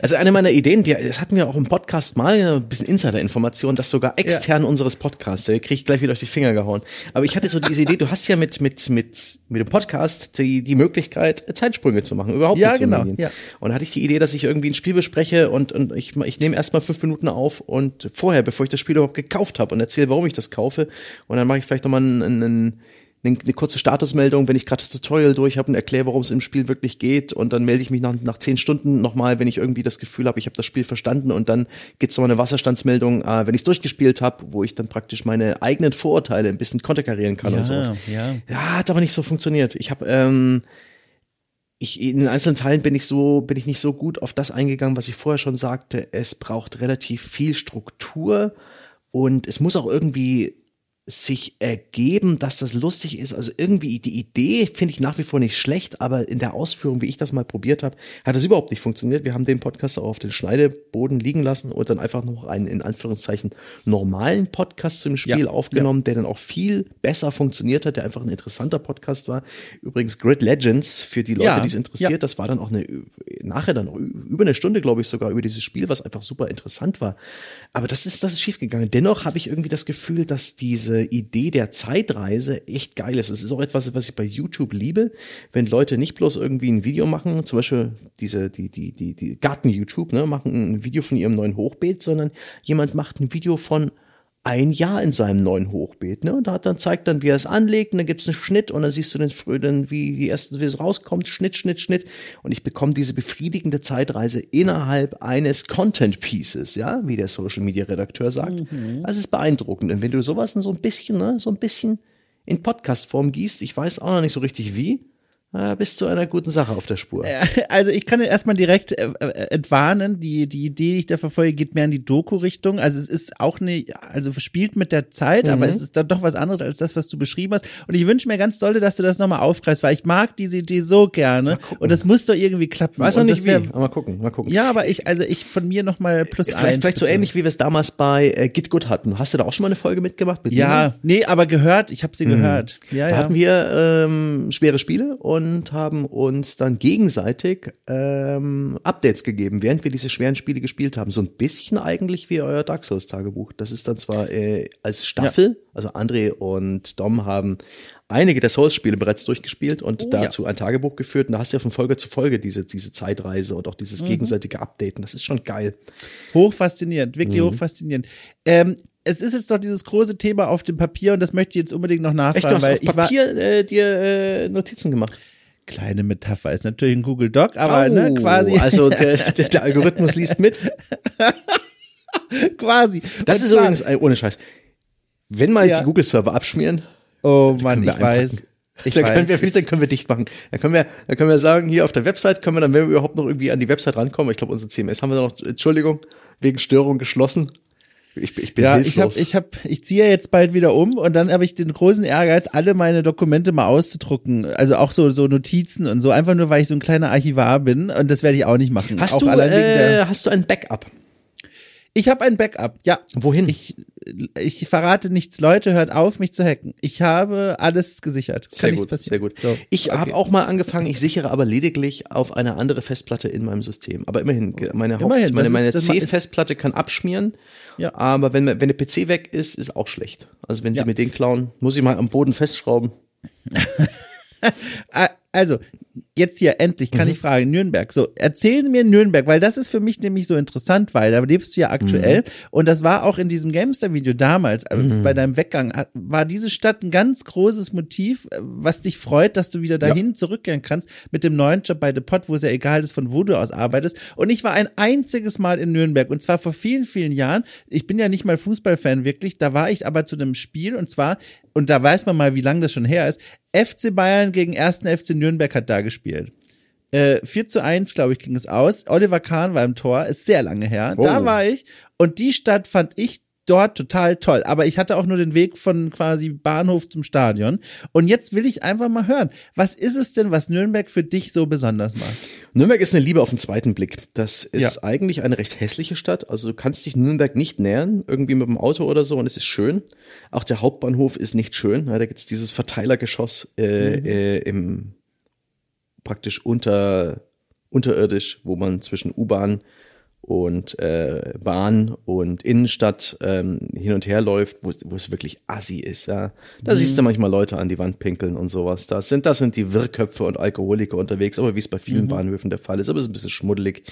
Also eine meiner Ideen, die, das hatten wir auch im Podcast mal, ein bisschen Insider-Information, dass sogar extern ja. unseres Podcasts, der kriege ich gleich wieder durch die Finger gehauen. Aber ich hatte so diese Idee, du hast ja mit, mit, mit, mit dem Podcast die, die Möglichkeit, Zeitsprünge zu machen, überhaupt ja, nicht genau, Ja. Und da hatte ich die Idee, dass ich irgendwie ein Spiel bespreche und, und ich, ich nehme erstmal fünf Minuten auf und vorher, bevor ich das Spiel überhaupt gekauft habe und erzähle, warum ich das kaufe. Und dann mache ich vielleicht nochmal einen, einen eine, eine kurze Statusmeldung, wenn ich gerade das Tutorial durch habe und erkläre, worum es im Spiel wirklich geht. Und dann melde ich mich nach, nach zehn Stunden nochmal, wenn ich irgendwie das Gefühl habe, ich habe das Spiel verstanden. Und dann gibt's noch eine Wasserstandsmeldung, äh, wenn ich es durchgespielt habe, wo ich dann praktisch meine eigenen Vorurteile ein bisschen konterkarieren kann ja, und sowas. Ja. ja, hat aber nicht so funktioniert. Ich habe ähm, ich, in den einzelnen Teilen bin ich so, bin ich nicht so gut auf das eingegangen, was ich vorher schon sagte. Es braucht relativ viel Struktur und es muss auch irgendwie sich ergeben, dass das lustig ist. Also irgendwie die Idee finde ich nach wie vor nicht schlecht, aber in der Ausführung, wie ich das mal probiert habe, hat das überhaupt nicht funktioniert. Wir haben den Podcast auch auf den Schneideboden liegen lassen und dann einfach noch einen in Anführungszeichen normalen Podcast zum Spiel ja, aufgenommen, ja. der dann auch viel besser funktioniert hat, der einfach ein interessanter Podcast war. Übrigens Grid Legends für die Leute, ja, die es interessiert, das war dann auch eine nachher dann über eine Stunde, glaube ich, sogar über dieses Spiel, was einfach super interessant war. Aber das ist das ist schiefgegangen. Dennoch habe ich irgendwie das Gefühl, dass diese diese Idee der Zeitreise echt geil ist. Es ist auch etwas, was ich bei YouTube liebe, wenn Leute nicht bloß irgendwie ein Video machen, zum Beispiel diese, die, die, die, die Garten-YouTube, ne, machen ein Video von ihrem neuen Hochbeet, sondern jemand macht ein Video von ein Jahr in seinem neuen Hochbeet. Ne? Und da hat dann zeigt dann, wie er es anlegt, und dann gibt's einen Schnitt und dann siehst du den, dann, wie die ersten, wie es rauskommt, Schnitt, Schnitt, Schnitt. Und ich bekomme diese befriedigende Zeitreise innerhalb eines Content Pieces, ja, wie der Social Media Redakteur sagt. Mhm. Das ist beeindruckend. Und wenn du sowas so ein bisschen, ne, so ein bisschen in Podcast-Form gießt, ich weiß auch noch nicht so richtig wie, da bist du einer guten Sache auf der Spur. Also ich kann erstmal direkt äh, äh, entwarnen, die, die Idee, die ich da verfolge, geht mehr in die Doku-Richtung. Also es ist auch eine, also spielt mit der Zeit, mhm. aber es ist dann doch was anderes als das, was du beschrieben hast. Und ich wünsche mir ganz doll, dass du das nochmal aufgreifst, weil ich mag diese Idee so gerne. Und das muss doch irgendwie klappen. Weiß auch nicht wär, wie, mal gucken, mal gucken. Ja, aber ich, also ich von mir nochmal plus vielleicht, eins. Vielleicht so ähnlich, wie wir es damals bei äh, Git Good hatten. Hast du da auch schon mal eine Folge mitgemacht? Mit ja, mir? nee, aber gehört, ich habe sie mhm. gehört. Ja, da ja. hatten wir ähm, schwere Spiele und haben uns dann gegenseitig ähm, Updates gegeben, während wir diese schweren Spiele gespielt haben. So ein bisschen eigentlich wie euer Dark Souls Tagebuch. Das ist dann zwar äh, als Staffel, ja. also André und Dom haben einige der Souls-Spiele bereits durchgespielt und oh, dazu ja. ein Tagebuch geführt. Und da hast du ja von Folge zu Folge diese, diese Zeitreise und auch dieses mhm. gegenseitige Updaten. Das ist schon geil. Hochfaszinierend, wirklich mhm. hochfaszinierend. Ähm, es ist jetzt doch dieses große Thema auf dem Papier und das möchte ich jetzt unbedingt noch nachfragen. Echt, du hast weil auf Papier äh, dir äh, Notizen gemacht? kleine Metapher ist natürlich ein Google Doc, aber oh, ne, quasi. Also der, der, der Algorithmus liest mit. [laughs] quasi. Das Und ist übrigens, äh, ohne Scheiß, wenn mal ja. die Google-Server abschmieren. Oh Mann, ich weiß. Ich dann, können wir, dann können wir dicht machen. Dann können wir, dann können wir sagen, hier auf der Website können wir dann, wenn wir überhaupt noch irgendwie an die Website rankommen, ich glaube, unsere CMS haben wir da noch, Entschuldigung, wegen Störung geschlossen. Ich, ich bin ja, hilflos. ich habe, ich habe, ich ziehe jetzt bald wieder um und dann habe ich den großen Ehrgeiz, alle meine Dokumente mal auszudrucken. Also auch so so Notizen und so, einfach nur, weil ich so ein kleiner Archivar bin und das werde ich auch nicht machen. Hast auch du, äh, hast du ein Backup? Ich habe ein Backup, ja. Wohin? Ich, ich verrate nichts. Leute, hört auf, mich zu hacken. Ich habe alles gesichert. Kann sehr gut, passieren. sehr gut. So, ich okay. habe auch mal angefangen, ich sichere aber lediglich auf eine andere Festplatte in meinem System. Aber immerhin, meine, immerhin, meine, meine C-Festplatte kann abschmieren. Ja. Aber wenn, wenn der PC weg ist, ist auch schlecht. Also wenn sie ja. mir den klauen, muss ich mal am Boden festschrauben. [laughs] [laughs] also, jetzt hier endlich kann Mhm. ich fragen, Nürnberg. So, erzähl mir Nürnberg, weil das ist für mich nämlich so interessant, weil da lebst du ja aktuell Mhm. und das war auch in diesem Gamester-Video damals, äh, bei deinem Weggang, war diese Stadt ein ganz großes Motiv, äh, was dich freut, dass du wieder dahin zurückkehren kannst mit dem neuen Job bei The Pot, wo es ja egal ist, von wo du aus arbeitest. Und ich war ein einziges Mal in Nürnberg und zwar vor vielen, vielen Jahren. Ich bin ja nicht mal Fußballfan wirklich, da war ich aber zu einem Spiel und zwar, und da weiß man mal, wie lange das schon her ist, FC Bayern gegen 1. FC Nürnberg hat da gespielt. Äh, 4 zu 1, glaube ich, ging es aus. Oliver Kahn war im Tor, ist sehr lange her. Da Oh. war ich und die Stadt fand ich dort total toll. Aber ich hatte auch nur den Weg von quasi Bahnhof zum Stadion. Und jetzt will ich einfach mal hören, was ist es denn, was Nürnberg für dich so besonders macht? Nürnberg ist eine Liebe auf den zweiten Blick. Das ist Ja. eigentlich eine recht hässliche Stadt. Also du kannst dich Nürnberg nicht nähern, irgendwie mit dem Auto oder so, und es ist schön. Auch der Hauptbahnhof ist nicht schön. Da gibt's dieses Verteilergeschoss äh, äh, im praktisch unter unterirdisch, wo man zwischen U-Bahn und äh, Bahn und Innenstadt ähm, hin und her läuft, wo es- wirklich assi ist. Ja. Da siehst du manchmal Leute an die Wand pinkeln und sowas. Das sind, das sind die Wirrköpfe und Alkoholiker unterwegs, aber wie es bei vielen Bahnhöfen der Fall ist. Aber es ist ein bisschen schmuddelig.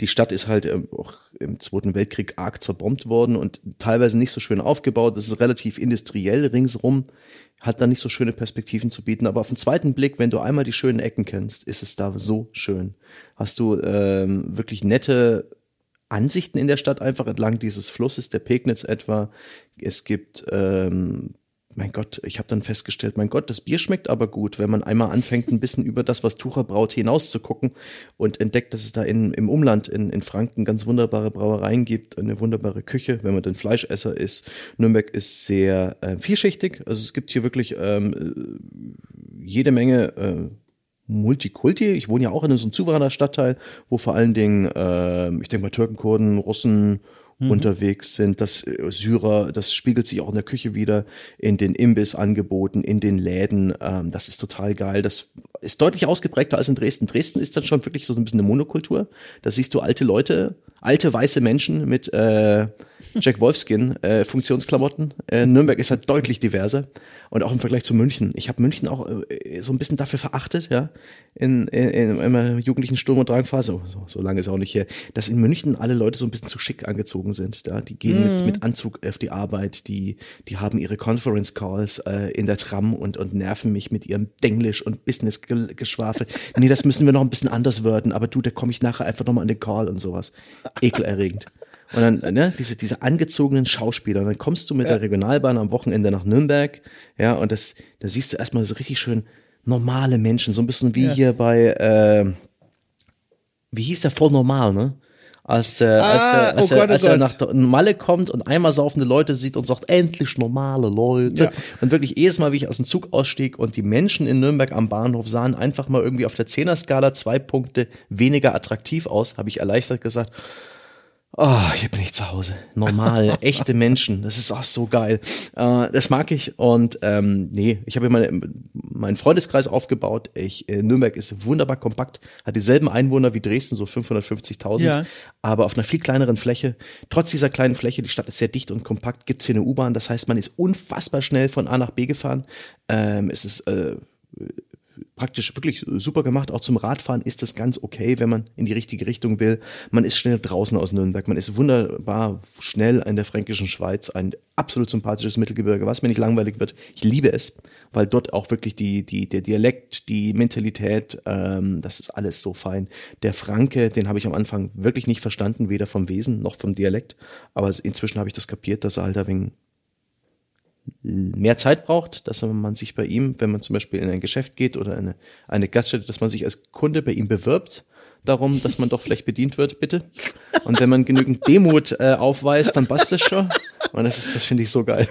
Die Stadt ist halt ähm, auch im Zweiten Weltkrieg arg zerbombt worden und teilweise nicht so schön aufgebaut. Es ist relativ industriell ringsrum hat da nicht so schöne Perspektiven zu bieten. Aber auf den zweiten Blick, wenn du einmal die schönen Ecken kennst, ist es da so schön. Hast du ähm, wirklich nette Ansichten in der Stadt einfach entlang dieses Flusses, der Pegnitz etwa. Es gibt, ähm, mein Gott, ich habe dann festgestellt, mein Gott, das Bier schmeckt aber gut, wenn man einmal anfängt, ein bisschen über das, was Tucher braut, hinaus zu gucken und entdeckt, dass es da in, im Umland in, in Franken ganz wunderbare Brauereien gibt, eine wunderbare Küche, wenn man denn Fleischesser ist. Nürnberg ist sehr äh, vielschichtig, also es gibt hier wirklich ähm, äh, jede Menge äh, Multikulti. Ich wohne ja auch in so einem Zuwandererstadtteil, wo vor allen Dingen, ähm, ich denke mal, Türken, Kurden, Russen unterwegs sind. Das äh, Syrer, das spiegelt sich auch in der Küche wieder, in den Imbissangeboten, in den Läden. Ähm, das ist total geil. Das ist deutlich ausgeprägter als in Dresden. Dresden ist dann schon wirklich so ein bisschen eine Monokultur. Da siehst du alte Leute, alte weiße Menschen mit äh, Jack Wolfskin äh, Funktionsklamotten. Äh, Nürnberg ist halt deutlich diverser und auch im Vergleich zu München. Ich habe München auch äh, so ein bisschen dafür verachtet, ja, in, in, in einer jugendlichen Sturm- und Drangphase. Oh, so, so lange ist auch nicht her, dass in München alle Leute so ein bisschen zu schick angezogen sind. Ja? Die gehen mit, mit Anzug auf die Arbeit, die die haben ihre Conference Calls äh, in der Tram und und nerven mich mit ihrem Denglisch und Business-Geschwafel. nee, das müssen wir noch ein bisschen anders würden. Aber du, da komme ich nachher einfach nochmal an den Call und sowas. Ekelerregend. Und dann, ne, diese, diese angezogenen Schauspieler. Und dann kommst du mit der Regionalbahn am Wochenende nach Nürnberg, ja, und das, da siehst du erstmal so richtig schön normale Menschen, so ein bisschen wie hier bei, äh, wie hieß der voll normal, ne? Als, der, als, Ah, der, als, oh er, oh als er Gott. nach Malle kommt und einmal saufende Leute sieht und sagt, endlich normale Leute. Ja. Und wirklich jedes Mal, wie ich aus dem Zug ausstieg und die Menschen in Nürnberg am Bahnhof sahen einfach mal irgendwie auf der Zehner-Skala zwei Punkte weniger attraktiv aus, habe ich erleichtert gesagt, Oh, hier bin ich zu Hause. Normale, [laughs] echte Menschen. Das ist auch so geil. Äh, das mag ich. Und ähm, nee, ich habe meine, meinen Freundeskreis aufgebaut. Ich, äh, Nürnberg ist wunderbar kompakt, hat dieselben Einwohner wie Dresden, so 550.000, Ja. aber auf einer viel kleineren Fläche. Trotz dieser kleinen Fläche, die Stadt ist sehr dicht und kompakt, gibt's hier eine U-Bahn. Das heißt, man ist unfassbar schnell von A nach B gefahren. Ähm, es ist äh, praktisch wirklich super gemacht. Auch zum Radfahren ist das ganz okay, wenn man in die richtige Richtung will. Man ist schnell draußen aus Nürnberg. Man ist wunderbar schnell in der fränkischen Schweiz. Ein absolut sympathisches Mittelgebirge, was mir nicht langweilig wird. Ich liebe es, weil dort auch wirklich die, die, der Dialekt, die Mentalität, ähm, das ist alles so fein. Der Franke, den habe ich am Anfang wirklich nicht verstanden, weder vom Wesen noch vom Dialekt. Aber inzwischen habe ich das kapiert, dass er halt ein wenig mehr Zeit braucht, dass man sich bei ihm, wenn man zum Beispiel in ein Geschäft geht oder eine, eine Gaststätte, dass man sich als Kunde bei ihm bewirbt, darum, dass man doch vielleicht bedient wird, bitte. Und wenn man genügend Demut äh, aufweist, dann passt das schon. Und das ist, das finde ich so geil.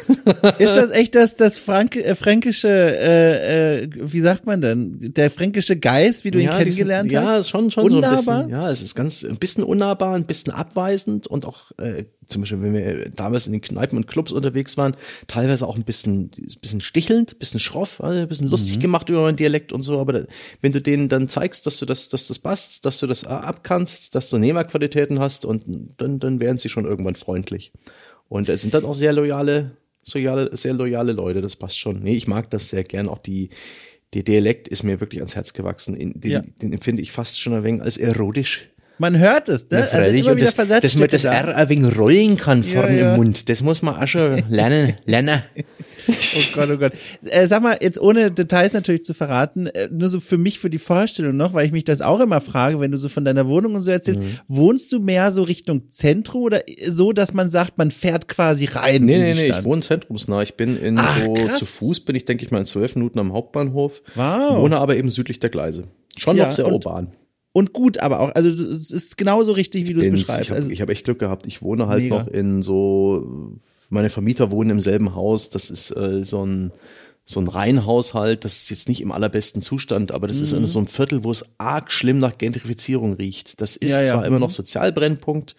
Ist das echt das, das Frank äh, fränkische, äh, äh, wie sagt man denn, der fränkische Geist, wie du ihn die kennengelernt sind, hast? Ja, ist schon, schon so ein Unnahbar? bisschen. Ja, es ist ganz ein bisschen unnahbar, ein bisschen abweisend und auch äh, zum Beispiel, wenn wir damals in den Kneipen und Clubs unterwegs waren, teilweise auch ein bisschen, ein bisschen stichelnd, ein bisschen schroff, also ein bisschen Mhm. lustig gemacht über meinen Dialekt und so. Aber da, wenn du denen dann zeigst, dass du das, dass das passt, dass du das abkannst, dass du Nehmerqualitäten hast und dann, dann werden sie schon irgendwann freundlich. Und es sind dann auch sehr loyale, loyale, sehr loyale Leute, das passt schon. Nee, ich mag das sehr gern, auch die, der Dialekt ist mir wirklich ans Herz gewachsen. Den, Ja. den empfinde ich fast schon ein wenig als erotisch. Man hört es, ne? Freilich. immer wieder das, dass man das da. R ein wenig rollen kann vorne ja. im Mund, das muss man auch schon [laughs] lernen. lernen. Oh Gott, oh Gott. Äh, sag mal, jetzt ohne Details natürlich zu verraten, äh, nur so für mich, für die Vorstellung noch, weil ich mich das auch immer frage, wenn du so von deiner Wohnung und so erzählst, Mhm. wohnst du mehr so Richtung Zentrum oder so, dass man sagt, man fährt quasi rein Nee, in nee, nee, Stadt? ich wohne zentrumsnah. Ich bin in Ach, so, krass. zu Fuß bin ich, denke ich mal, in zwölf Minuten am Hauptbahnhof. Wow. Wohne aber eben südlich der Gleise. Schon Ja, noch sehr urban. Und gut, aber auch, also es ist genauso richtig, wie du es beschreibst. Ich habe also, hab echt Glück gehabt. Ich wohne halt Mega. noch in so, meine Vermieter wohnen im selben Haus. Das ist äh, so ein so ein Reihenhaushalt, das ist jetzt nicht im allerbesten Zustand, aber das ist Mhm. in so einem Viertel, wo es arg schlimm nach Gentrifizierung riecht. Das ist Ja, ja. zwar immer Mhm. noch Sozialbrennpunkt,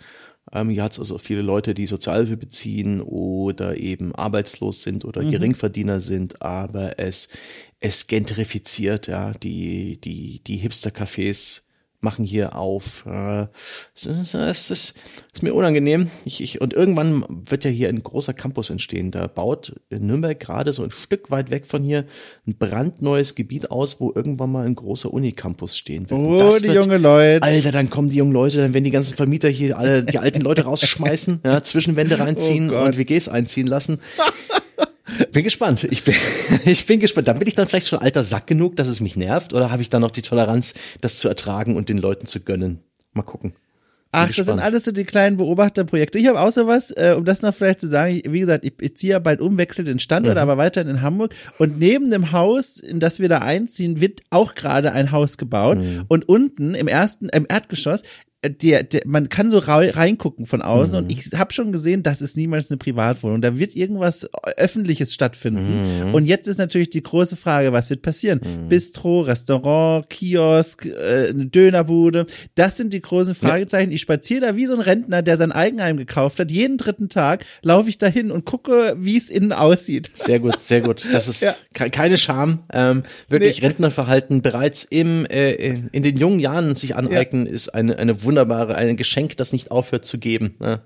ähm, hier hat es also viele Leute, die Sozialhilfe beziehen oder eben arbeitslos sind oder Mhm. Geringverdiener sind, aber es, es gentrifiziert, ja, die, die, die Hipster-Cafés machen hier auf. Äh, Es ist, es ist, ist mir unangenehm. Ich, ich, und irgendwann wird ja hier ein großer Campus entstehen. Da baut in Nürnberg gerade so ein Stück weit weg von hier ein brandneues Gebiet aus, wo irgendwann mal ein großer Unicampus stehen wird. Oh, die wird- junge Leute. Alter, dann kommen die jungen Leute, dann werden die ganzen Vermieter hier alle die alten Leute [laughs] rausschmeißen, ja, Zwischenwände reinziehen Oh und WGs einziehen lassen. [laughs] Bin gespannt. Ich bin, [laughs] ich bin gespannt. Dann bin ich dann vielleicht schon alter Sack genug, dass es mich nervt, oder habe ich dann noch die Toleranz, das zu ertragen und den Leuten zu gönnen? Mal gucken. Ach, das sind gespannt. alles so die kleinen Beobachterprojekte. Ich habe auch sowas, äh, um das noch vielleicht zu sagen, ich, wie gesagt, ich, ich ziehe ja bald um, wechsle den Standort, Mhm. aber weiterhin in Hamburg. Und neben dem Haus, in das wir da einziehen, wird auch gerade ein Haus gebaut. Mhm. Und unten im ersten, im Erdgeschoss, der, der, man kann so reingucken von außen Mhm. und ich habe schon gesehen, das ist niemals eine Privatwohnung. Da wird irgendwas Öffentliches stattfinden. Mhm. Und jetzt ist natürlich die große Frage, was wird passieren? Bistro, Restaurant, Kiosk, äh, eine Dönerbude. Das sind die großen Fragezeichen. Ich spaziere da wie so ein Rentner, der sein Eigenheim gekauft hat. Jeden dritten Tag laufe ich dahin und gucke, wie es innen aussieht. Sehr gut, sehr gut. Das [laughs] ist Ja. ke- keine Scham. Ähm, wirklich Nee. Rentnerverhalten bereits im äh, in den jungen Jahren sich aneignen ist eine eine wunderbare, ein Geschenk, das nicht aufhört zu geben. ne?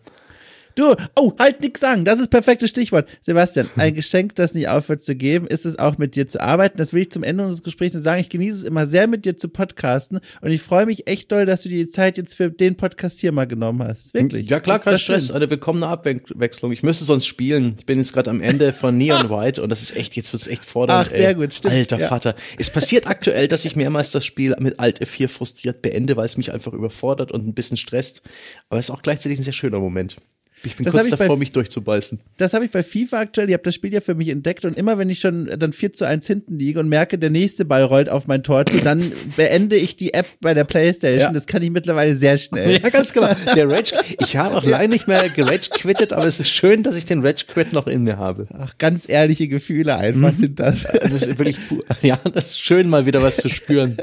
Du, oh, halt nix sagen. Das ist perfektes Stichwort. Sebastian, ein Geschenk, das nicht aufhört zu geben, ist es auch mit dir zu arbeiten. Das will ich zum Ende unseres Gesprächs sagen. Ich genieße es immer sehr, mit dir zu podcasten. Und ich freue mich echt doll, dass du dir die Zeit jetzt für den Podcast hier mal genommen hast. Wirklich. Ja klar, kein Stress, schön. eine willkommene Abwechslung. Ich müsste sonst spielen. Ich bin jetzt gerade am Ende von Neon White und das ist echt, jetzt wird's echt fordernd. Ach, sehr ey. gut, stimmt, Alter ja. Vater. Es passiert aktuell, dass ich mehrmals das Spiel mit Alt F4 frustriert beende, weil es mich einfach überfordert und ein bisschen stresst. Aber es ist auch gleichzeitig ein sehr schöner Moment. Ich bin Das kurz ich bei- davor, mich durchzubeißen. Das habe ich bei FIFA aktuell. Ich habe das Spiel ja für mich entdeckt und immer wenn ich schon dann 4 zu 1 hinten liege und merke, der nächste Ball rollt auf mein Tor zu, dann [laughs] beende ich die App bei der Playstation. Ja. Das kann ich mittlerweile sehr schnell. [laughs] Ja, ganz genau. Der [laughs] Rage, ich habe auch lange nicht mehr gerage quittet, aber es ist schön, dass ich den Rage Quit noch in mir habe. Ach, ganz ehrliche Gefühle einfach sind das. Das ist wirklich, ja, das ist schön, mal wieder was zu spüren.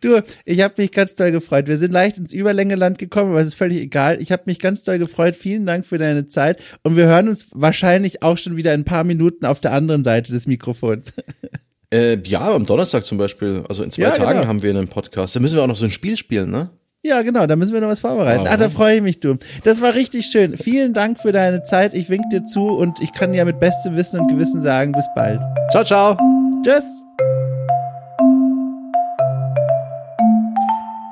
Du, ich habe mich ganz doll gefreut. Wir sind leicht ins Überlängeland gekommen, aber es ist völlig egal. Ich habe mich ganz doll gefreut. Vielen Dank für deine Zeit. Und wir hören uns wahrscheinlich auch schon wieder in ein paar Minuten auf der anderen Seite des Mikrofons. [laughs] Äh, ja, am Donnerstag zum Beispiel, also in zwei Ja, Tagen genau. haben wir einen Podcast. Da müssen wir auch noch so ein Spiel spielen, ne? Ja, genau, da müssen wir noch was vorbereiten. Ah, da freue ich mich, du. Das war richtig schön. Vielen Dank für deine Zeit. Ich wink dir zu und ich kann ja mit bestem Wissen und Gewissen sagen, bis bald. Ciao, ciao. Tschüss.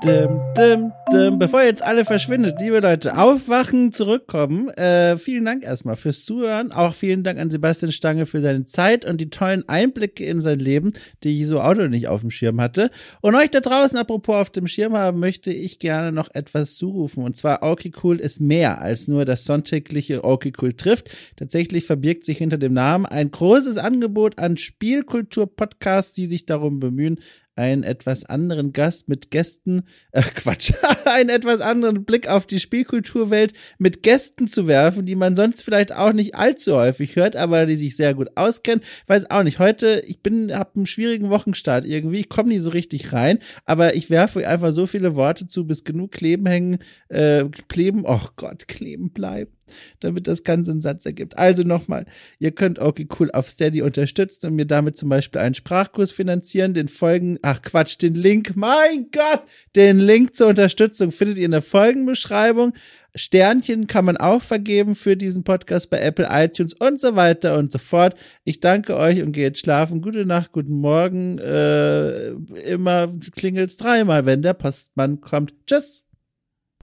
Dim, dim, dim. Bevor jetzt alle verschwindet, liebe Leute, aufwachen, zurückkommen. Äh, vielen Dank erstmal fürs Zuhören. Auch vielen Dank an Sebastian Stange für seine Zeit und die tollen Einblicke in sein Leben, die ich so auch noch nicht auf dem Schirm hatte. Und euch da draußen, apropos auf dem Schirm haben, möchte ich gerne noch etwas zurufen. Und zwar, okay cool ist mehr als nur das sonntägliche okay cool trifft. Tatsächlich verbirgt sich hinter dem Namen ein großes Angebot an Spielkultur-Podcasts, die sich darum bemühen, einen etwas anderen Gast mit Gästen, äh, Quatsch, [laughs] einen etwas anderen Blick auf die Spielkulturwelt mit Gästen zu werfen, die man sonst vielleicht auch nicht allzu häufig hört, aber die sich sehr gut auskennen. Weiß auch nicht. Heute, ich bin, hab einen schwierigen Wochenstart irgendwie. Ich komme nie so richtig rein, aber ich werfe einfach so viele Worte zu, bis genug kleben hängen, äh, kleben, oh Gott, kleben bleibt. Damit das Ganze einen Satz ergibt. Also nochmal, ihr könnt okay cool auf Steady unterstützen und mir damit zum Beispiel einen Sprachkurs finanzieren, den Folgen, ach Quatsch, den Link, mein Gott, den Link zur Unterstützung findet ihr in der Folgenbeschreibung. Sternchen kann man auch vergeben für diesen Podcast bei Apple, iTunes und so weiter und so fort. Ich danke euch und gehe jetzt schlafen. Gute Nacht, guten Morgen. Äh, immer klingelt's dreimal, wenn der Postmann kommt. Tschüss.